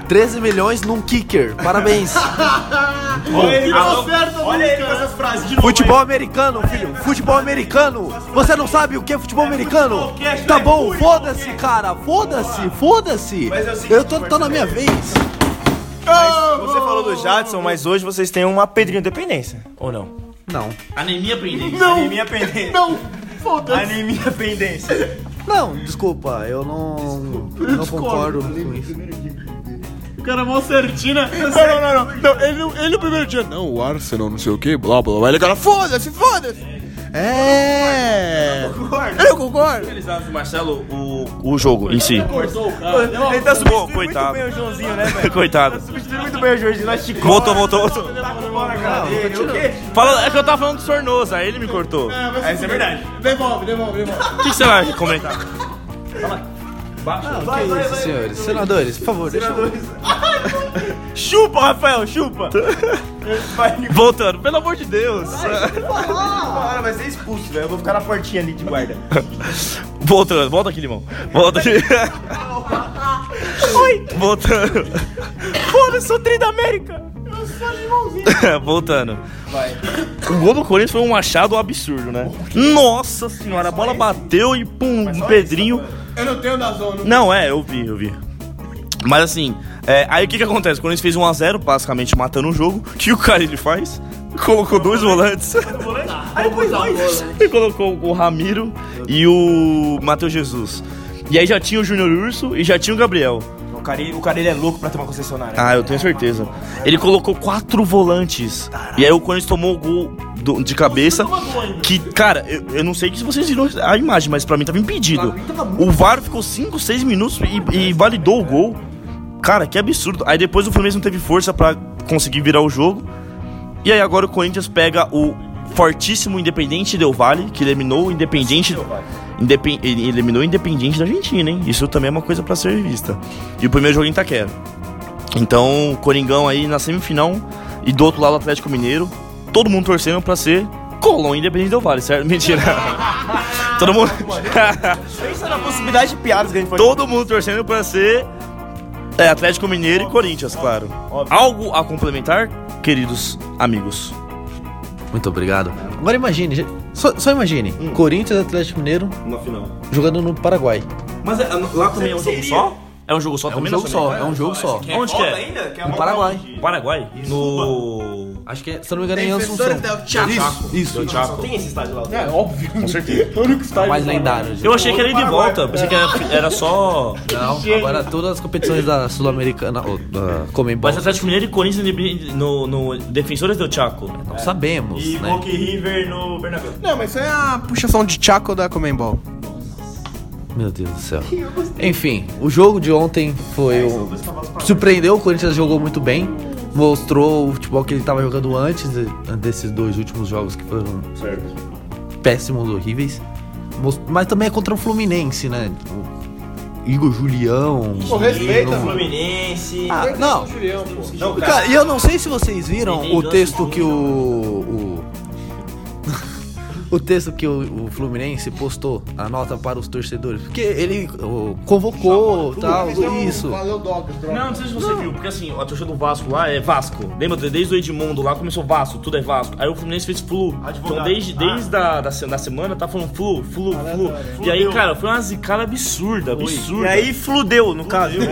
13 milhões num kicker. Parabéns. Olha ele com essas frases de novo. Futebol americano, filho. Futebol americano. Você não sabe o que é futebol americano? Tá bom, foda-se, cara. Foda-se, foda-se. Mas é Eu tô, tô na minha vez. Você falou do Jadson, mas hoje vocês têm uma Pedrinho dependência. Ou não? Não. Anemia pendente. Não! Anemia pendência. Não, foda-se. Anemia pendência. Não, desculpa, eu não. Não concordo com isso. O cara é mó certina. Não, não, não, não. não ele, no- ele no primeiro dia, não, o Arsenal, não sei o que, blá blá blá. Ele cara, foda-se, foda-se. É. Eu concordo. Marcelo, o, o jogo em si. Ele tá substituindo muito coitado. bem o Joãozinho, né, velho? Coitado. Substituindo muito bem o Joãozinho. Nós te Voltou, voltou, voltou. O quê? Fala, é que eu tava falando do Sornosa, aí ele me cortou. O É, isso é verdade. Devolve, devolve, devolve. que você vai comentar? Vai, vai, vai. Senhores, senadores, por favor, deixa eu... Chupa, Rafael, chupa. Voltando, pelo amor de Deus. uma hora vai ser expulso, velho. Eu vou ficar na portinha ali de guarda. Voltando, volta aqui, limão. Volta aqui. Oi. Voltando. Foda, eu sou tri da América. Voltando. O gol do Corinthians foi um achado absurdo, né? Nossa senhora, a bola bateu e pum, um Pedrinho. Eu não tenho da zona. Não, é, eu vi, eu vi. Mas assim, é, aí o que que acontece? O Corinthians fez 1x0, basicamente matando o jogo. O que o cara ele faz? Colocou dois volantes. Aí depois dois. e colocou o Ramiro e o Matheus Jesus. E aí já tinha o Júnior Urso e já tinha o Gabriel. Cara, ele- o cara ele é louco pra ter uma concessionária. Ah, eu tenho certeza. Ele colocou quatro volantes. E aí o Corinthians tomou o gol do- de cabeça. Que, cara, eu, eu não sei se vocês viram a imagem, mas pra mim tava impedido. O VAR ficou 5, 6 minutos e, e validou o gol. Cara, que absurdo. Aí depois o Fluminense não teve força pra conseguir virar o jogo. E aí agora o Corinthians pega o fortíssimo Independente Del Valle, que eliminou o Independente. Indepen- ele eliminou o Independente da Argentina, hein? Isso também é uma coisa pra ser vista. E o primeiro jogo em Itaquera. Então, Coringão aí na semifinal e do outro lado o Atlético Mineiro, todo mundo torcendo pra ser Colón Independente Del Valle, certo? Mentira. todo mundo Pensa na possibilidade de piadas que a gente pode todo mundo torcendo pra ser é, Atlético Mineiro e Corinthians, claro. Algo a complementar, queridos amigos? Muito obrigado. Agora imagine, gente, só, só imagine, Corinthians e Atlético Mineiro Na final. jogando no Paraguai. Mas lá também é um jogo só? É um jogo só É um também? jogo só, é um jogo só. Onde que é? ainda? Que No Paraguai. Paraguai? No. Acho que, é, se eu não me engano, é em Assunção. Isso, isso. Chaco. Tem esse estádio lá. É óbvio. Com certeza. O mais lendário. Eu achei que era ir de volta. Pensei que era, só. Não, agora todas as competições da Sul-Americana, ou da Comembol, Mas Atlético Mineiro e Corinthians no, no Defensores do Chaco. não sabemos, E né? Boca River no Bernabéu. Não, mas isso é a puxação de Chaco da Comembol. Meu Deus do céu. Enfim, o jogo de ontem foi o... Surpreendeu, o Corinthians jogou muito bem. Mostrou o futebol que ele estava jogando antes de- desses dois últimos jogos que foram péssimos, horríveis. Mas também é contra o Fluminense, né? O Igor Julião. Pô, respeita, não- Fluminense. Ah, não. Não, Cara, e eu não sei se vocês viram o texto que o. o... o texto que o, o Fluminense postou, a nota para os torcedores. Porque ele o, convocou tal, isso. Valeu, Douglas. Não, não sei se você viu, porque assim, a torcida do Vasco lá é Vasco. Lembra? Desde o Edmundo lá começou Vasco, tudo é Vasco. Aí o Fluminense fez Flu. Então desde, desde a da, se- da semana tá falando Flu, Flu, Flu. E aí, cara, foi uma zicada absurda, absurda. E aí fludeu, no caso.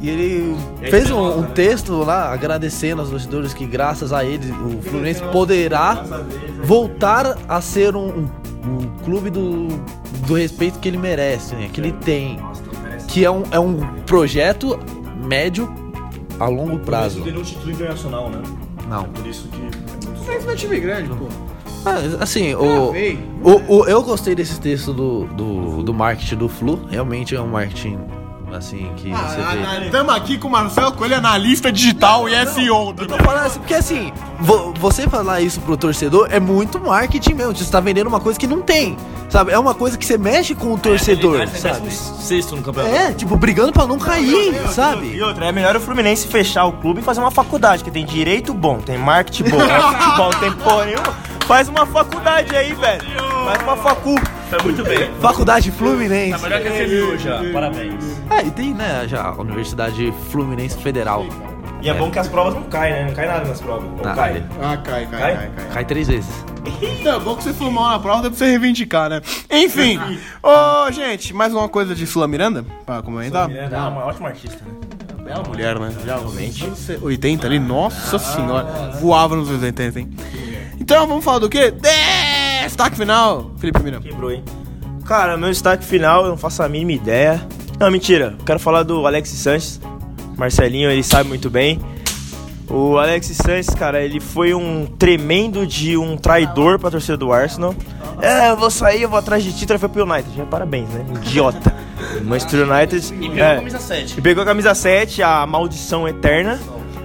E ele fez um, um texto lá agradecendo aos torcedores que, graças a ele, o Fluminense poderá voltar a ser um, um- um clube do, do respeito que ele merece, né? Que ele tem. Que é um, é um projeto médio a longo prazo. Ele um título internacional, né? Não. Por isso que. Mas não é time grande, pô. Ah, assim, o, o, o- eu gostei desse texto do, do, do marketing do Flu. Realmente é um marketing, assim, que você vê. Estamos aqui com o Marcelo Coelho, analista digital e SEO. Eu tô falando assim, porque assim, vo- você falar isso pro torcedor é muito marketing mesmo. Você tá vendendo uma coisa que não tem. Sabe? É uma coisa que você mexe com o torcedor, sabe? Sexto no campeonato. É, tipo, brigando pra não cair, E sabe? outra, é melhor o Fluminense fechar o clube e fazer uma faculdade, que tem direito bom, tem marketing bom, é futebol, não tem porra nenhuma. Faz uma faculdade aí, velho. Faz uma facu. Foi muito bem. Faculdade Fluminense. Tá melhor que a CMU já. Parabéns. É, e tem, né, já a Universidade Fluminense Federal. E é, bom que as provas não caem, né? Não cai nada nas provas. Ou Ah, cai? Ah, cai, cai, Cai? cai, cai. Cai três vezes. Não, é bom que você falou mal na prova, dá pra você reivindicar, né? Enfim, ô, gente, mais uma coisa de Sula Miranda, pra comentar? É uma ótima artista, né? Bela mulher, né? Realmente. 80 ali, nossa senhora. Voava nos 80, hein? Então, vamos falar do quê? Destaque final, Felipe Miranda. Quebrou, hein? Cara, meu destaque final, eu não faço a mínima ideia. Não, mentira. Quero falar do Alex Sanches. Marcelinho, ele sabe muito bem. O Alex Sanches, cara, ele foi um tremendo de um traidor pra torcida do Arsenal. É, eu vou sair, eu vou atrás de título, foi pro United. Já, parabéns, né? Idiota. Manchester United. E pegou é, a camisa 7. e pegou a camisa 7, a maldição eterna.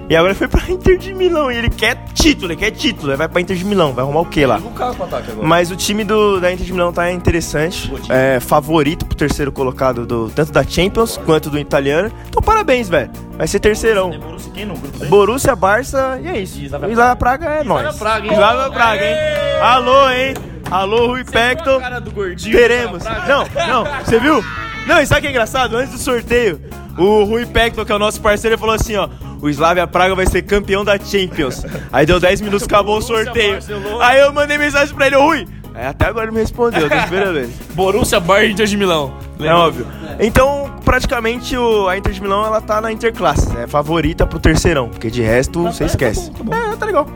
E agora foi pra Inter de Milão. E ele quer título, ele quer título. Ele vai pra Inter de Milão, vai arrumar o quê lá? O carro pro ataque agora. Mas o time do, da Inter de Milão tá interessante. É favorito pro terceiro colocado do tanto da Champions quanto do italiano. Então parabéns, velho. Vai ser terceirão. Borussia quem no grupo dele? Borussia, Barça e é isso. Slavia Praga é nóis. Praga, hein? Slavia Praga, hein? Alô, hein? Alô, Rui Pecto. cara do gordinho. Teremos. Não, não, você viu? Não, e sabe o que é engraçado? Antes do sorteio, o Rui Pecto, que é o nosso parceiro, falou assim, ó. O Slavia Praga vai ser campeão da Champions. Aí deu 10 minutos, acabou o sorteio. Aí eu mandei mensagem pra ele, Rui. Aí até agora ele me respondeu, tô esperando ele. Borussia Bayern Inter de Milão. É óbvio. Então, praticamente, o, a Inter de Milão, ela tá na Interclasse. É favorita pro terceirão, porque de resto, você esquece. É, tá legal.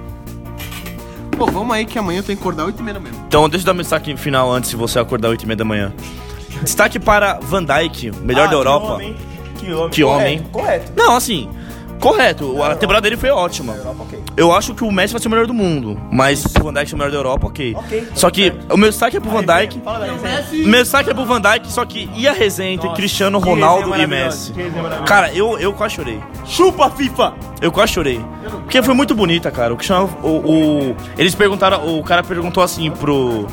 Pô, vamos aí que amanhã eu tenho que acordar 8 e meia da manhã. Então, deixa eu dar meu destaque final antes, se você acordar 8 h 30 da manhã. Destaque para Van Dijk, melhor Ah, da Europa. Que homem. Que homem. Que homem. Correto. correto. Não, assim, correto. A temporada dele foi ótima. Eu acho que o Messi vai ser o melhor do mundo, mas o Van Dijk ser o melhor da Europa, ok. Ok. Só que o meu destaque é pro Van Dijk. Meu destaque é pro Van Dijk, só que e a resenha entre Cristiano Ronaldo resenha e Messi? maravilhosa. Cara, eu, eu quase chorei. Chupa, FIFA! Eu quase chorei. Porque foi muito bonita, cara. O Cristiano. O, o- eles perguntaram. O cara perguntou assim pro.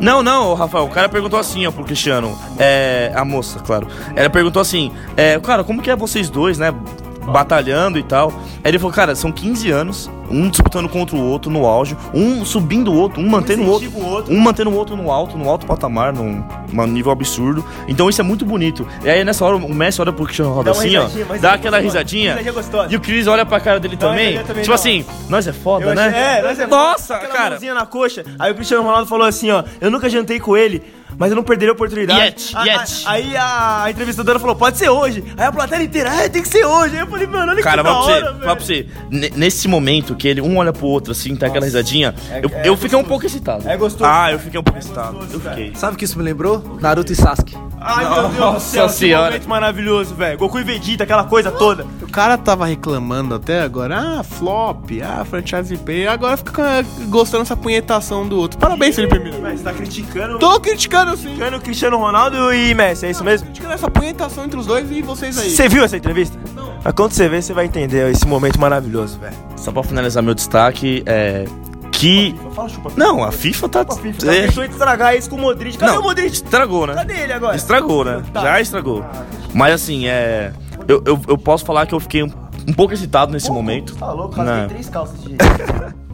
Não, não, Rafael. O cara perguntou assim, ó, pro Cristiano. É. A moça, claro. Ela perguntou assim: é, Cara, como que é vocês dois, né? Batalhando e tal. Aí ele falou, cara, são 15 anos, um disputando contra o outro no auge, um subindo o outro, um mantendo o outro, outro. um mantendo o outro no alto, no alto patamar, num, num nível absurdo. Então isso é muito bonito. E aí nessa hora o Messi olha pro Cristiano Ronaldo assim, ó, dá é aquela risadinha. Risadinha gostosa. E o Cris olha pra cara dele também. também, tipo não. assim, nós é foda, Eu né? achei- É, nós é Nossa, aquela cara. na coxa. Aí o Cristiano Ronaldo falou assim, ó, eu nunca jantei com ele, mas eu não perderia a oportunidade. Yet, A- a- yet. Aí a, entrevistadora falou, pode ser hoje. Aí a plateia inteira, é, tem que ser hoje. Aí eu falei, mano, olha Cara, que da pra você, hora, vai pra você. Nesse momento que ele um olha pro outro assim, tá aquela risadinha, eu, é eu fiquei um pouco excitado. É gostoso. Ah, eu fiquei um pouco excitado. gostoso, Eu cara. fiquei. Sabe o que isso me lembrou? Naruto e Sasuke. Ai, meu Deus do Nossa céu, que senhora. momento maravilhoso, velho. Goku e Vegeta, aquela coisa toda. O cara tava reclamando até agora, ah, flop, ah, franchise pay, agora fica gostando dessa punhetação do outro. Parabéns, Felipe. Mas você tá criticando, Tô criticando sim. criticando o Cristiano Ronaldo e Messi, é isso mesmo? Criticando essa punhetação entre os dois e vocês aí. Você viu essa entrevista? Não. Mas quando você ver, você vai entender esse momento maravilhoso, velho. Só pra finalizar meu destaque, é. Que. Fala chupa. Não, a FIFA tá. FIFA, tá é, em estragar isso com o Modric. Cadê Não, o Modric? estragou, né? Cadê ele agora? Estragou, né? Tá. Já estragou. Mas assim, é. Eu, eu, eu posso falar que eu fiquei um, um pouco excitado nesse momento. Tá louco, rasguei três calças de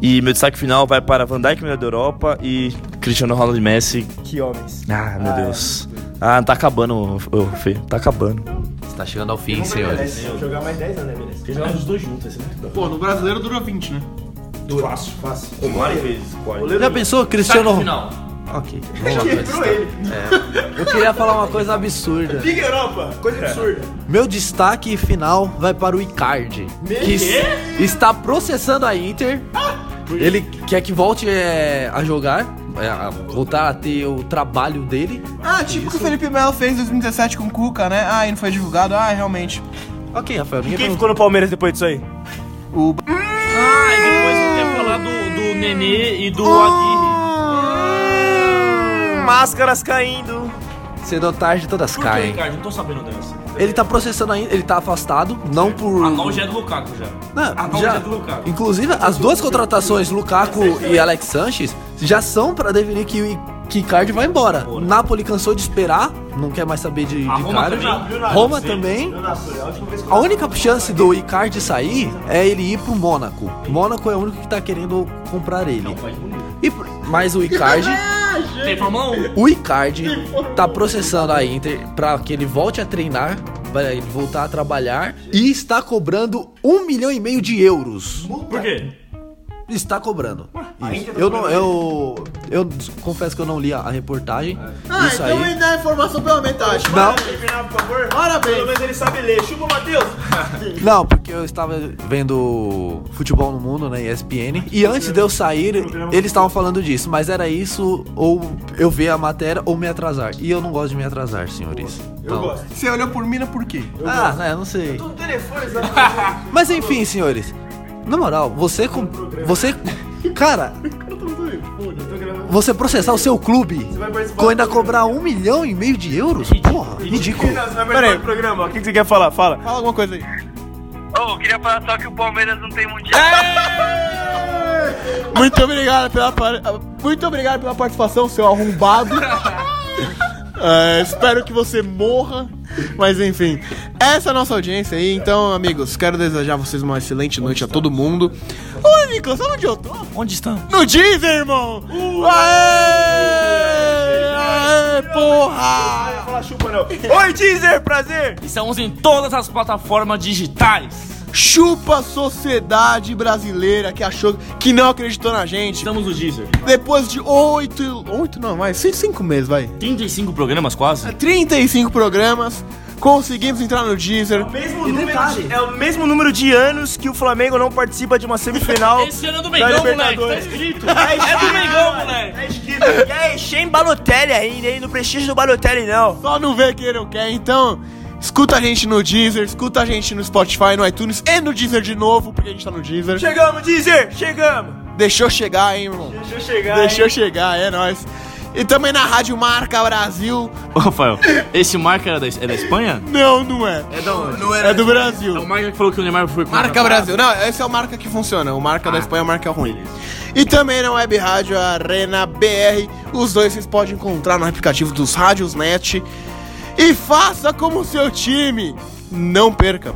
E meu destaque final vai para Van Dijk, melhor da Europa, e Cristiano Ronaldo e Messi. Que homens. Ah, meu Deus. Ah, tá acabando, ô, Fê. Tá acabando. Está chegando ao fim, senhores. Vou jogar mais 10 anos, né? Tem jogar os dois juntos, esse é Pô, no brasileiro dura 20, né? Fácil, fácil. Várias vezes, Já pensou, Cristiano final. Ok, vamos lá. Quebrou ele. Eu queria falar uma coisa absurda. Liga Europa, coisa absurda. Meu destaque final vai para o Icardi, que es- está processando a Inter. Ele quer que volte é, a jogar, é, a voltar a ter o trabalho dele. Ah, tipo o que o Felipe Melo fez em 2017 com o Cuca, né? Ah, e não foi divulgado. Ah, realmente. Ok, Rafael, ninguém Quem perguntou. ficou no Palmeiras depois disso aí? O... Ah, e depois eu quero falar do, do Nenê e do Aguirre. Máscaras caindo. Cedo ou tarde todas Por que, caem. Ricardo? Não tô sabendo dessa. Ele tá processando ainda, ele tá afastado, não por. A já é do Lukaku já. Não, A Val já- já é do Lukaku. Inclusive, as duas contratações, Lukaku e Alex Sanches, já são pra definir que o que Icardi vai embora. Napoli cansou de esperar, não quer mais saber de, de Roma Icardi. também. Roma também. A única chance do Icardi sair é ele ir pro Mônaco. Mônaco é o único que tá querendo comprar ele. E, por- mas o Icardi, Tem Fórmula 1. o Icardi tá processando a Inter pra que ele volte a treinar, para ele voltar a trabalhar e está cobrando um milhão e meio de euros. Por quê? Está cobrando. Isso. Eu não, eu, eu confesso que eu não li a, a reportagem. Ah, Isso então aí. me dá a informação pela metade. Não, Terminar, por favor. Parabéns. Pelo menos ele sabe ler. Chupa, Matheus. não, porque eu estava vendo futebol no mundo, né, ESPN, e antes de eu sair, eles estavam falando disso, mas era isso ou eu ver a matéria ou me atrasar. E eu não gosto de me atrasar, senhores. Eu gosto. Você olhou por mim, por quê? Ah, né, não sei. No telefone, sabe? Mas enfim, senhores. Na moral, você com você cara, você processar o seu clube com ainda cobrar um milhão e meio de euros? Porra, ridículo. Do programa. O que que você quer falar? Fala. Fala alguma coisa aí. Ô, eu queria falar só que o Palmeiras não tem mundial. Muito obrigado pela, muito obrigado pela participação, seu arrombado. É, espero que você morra. Mas enfim, essa é a nossa audiência aí. Então, amigos, quero desejar a vocês uma excelente noite a todo mundo. Ô, Nicolas, sabe onde eu tô? Onde estão? No Deezer, irmão! Aê! Aê, porra! Fala chupa, não. Oi, Deezer, prazer. Estamos em todas as plataformas digitais. Chupa a sociedade brasileira que achou que não acreditou na gente. Estamos no Deezer. Depois de oito. Oito não, mais cinco meses, vai. 35 programas quase. 35 programas. Conseguimos entrar no Deezer. Mesmo número de- é o mesmo número de anos que o Flamengo não participa de uma semifinal. Esse ano é do Mengão, moleque. Tá escrito. Tá É do escrito, Mengão, moleque. Tá escrito. E aí, Shem Balotelli ainda, hein? No prestígio do Balotelli, não. Só não vê quem não quer, então. Escuta a gente no Deezer, escuta a gente no Spotify, no iTunes e no Deezer de novo, porque a gente tá no Deezer. Chegamos, Deezer! Chegamos! Deixou chegar, hein, irmão? Deixa eu chegar. Deixou hein? chegar, é nóis. E também na Rádio Marca Brasil. Ô, Rafael, esse marca era da, é da Espanha? Não, não é. É da onde? É do Brasil. É o marca que falou que o Neymar foi Marca Brasil. Não, esse é o marca que funciona. O marca da Espanha é o marca ruim. E também na Web Rádio Arena BR. Os dois vocês podem encontrar no aplicativo dos Rádios Net. E faça como o seu time. Não perca.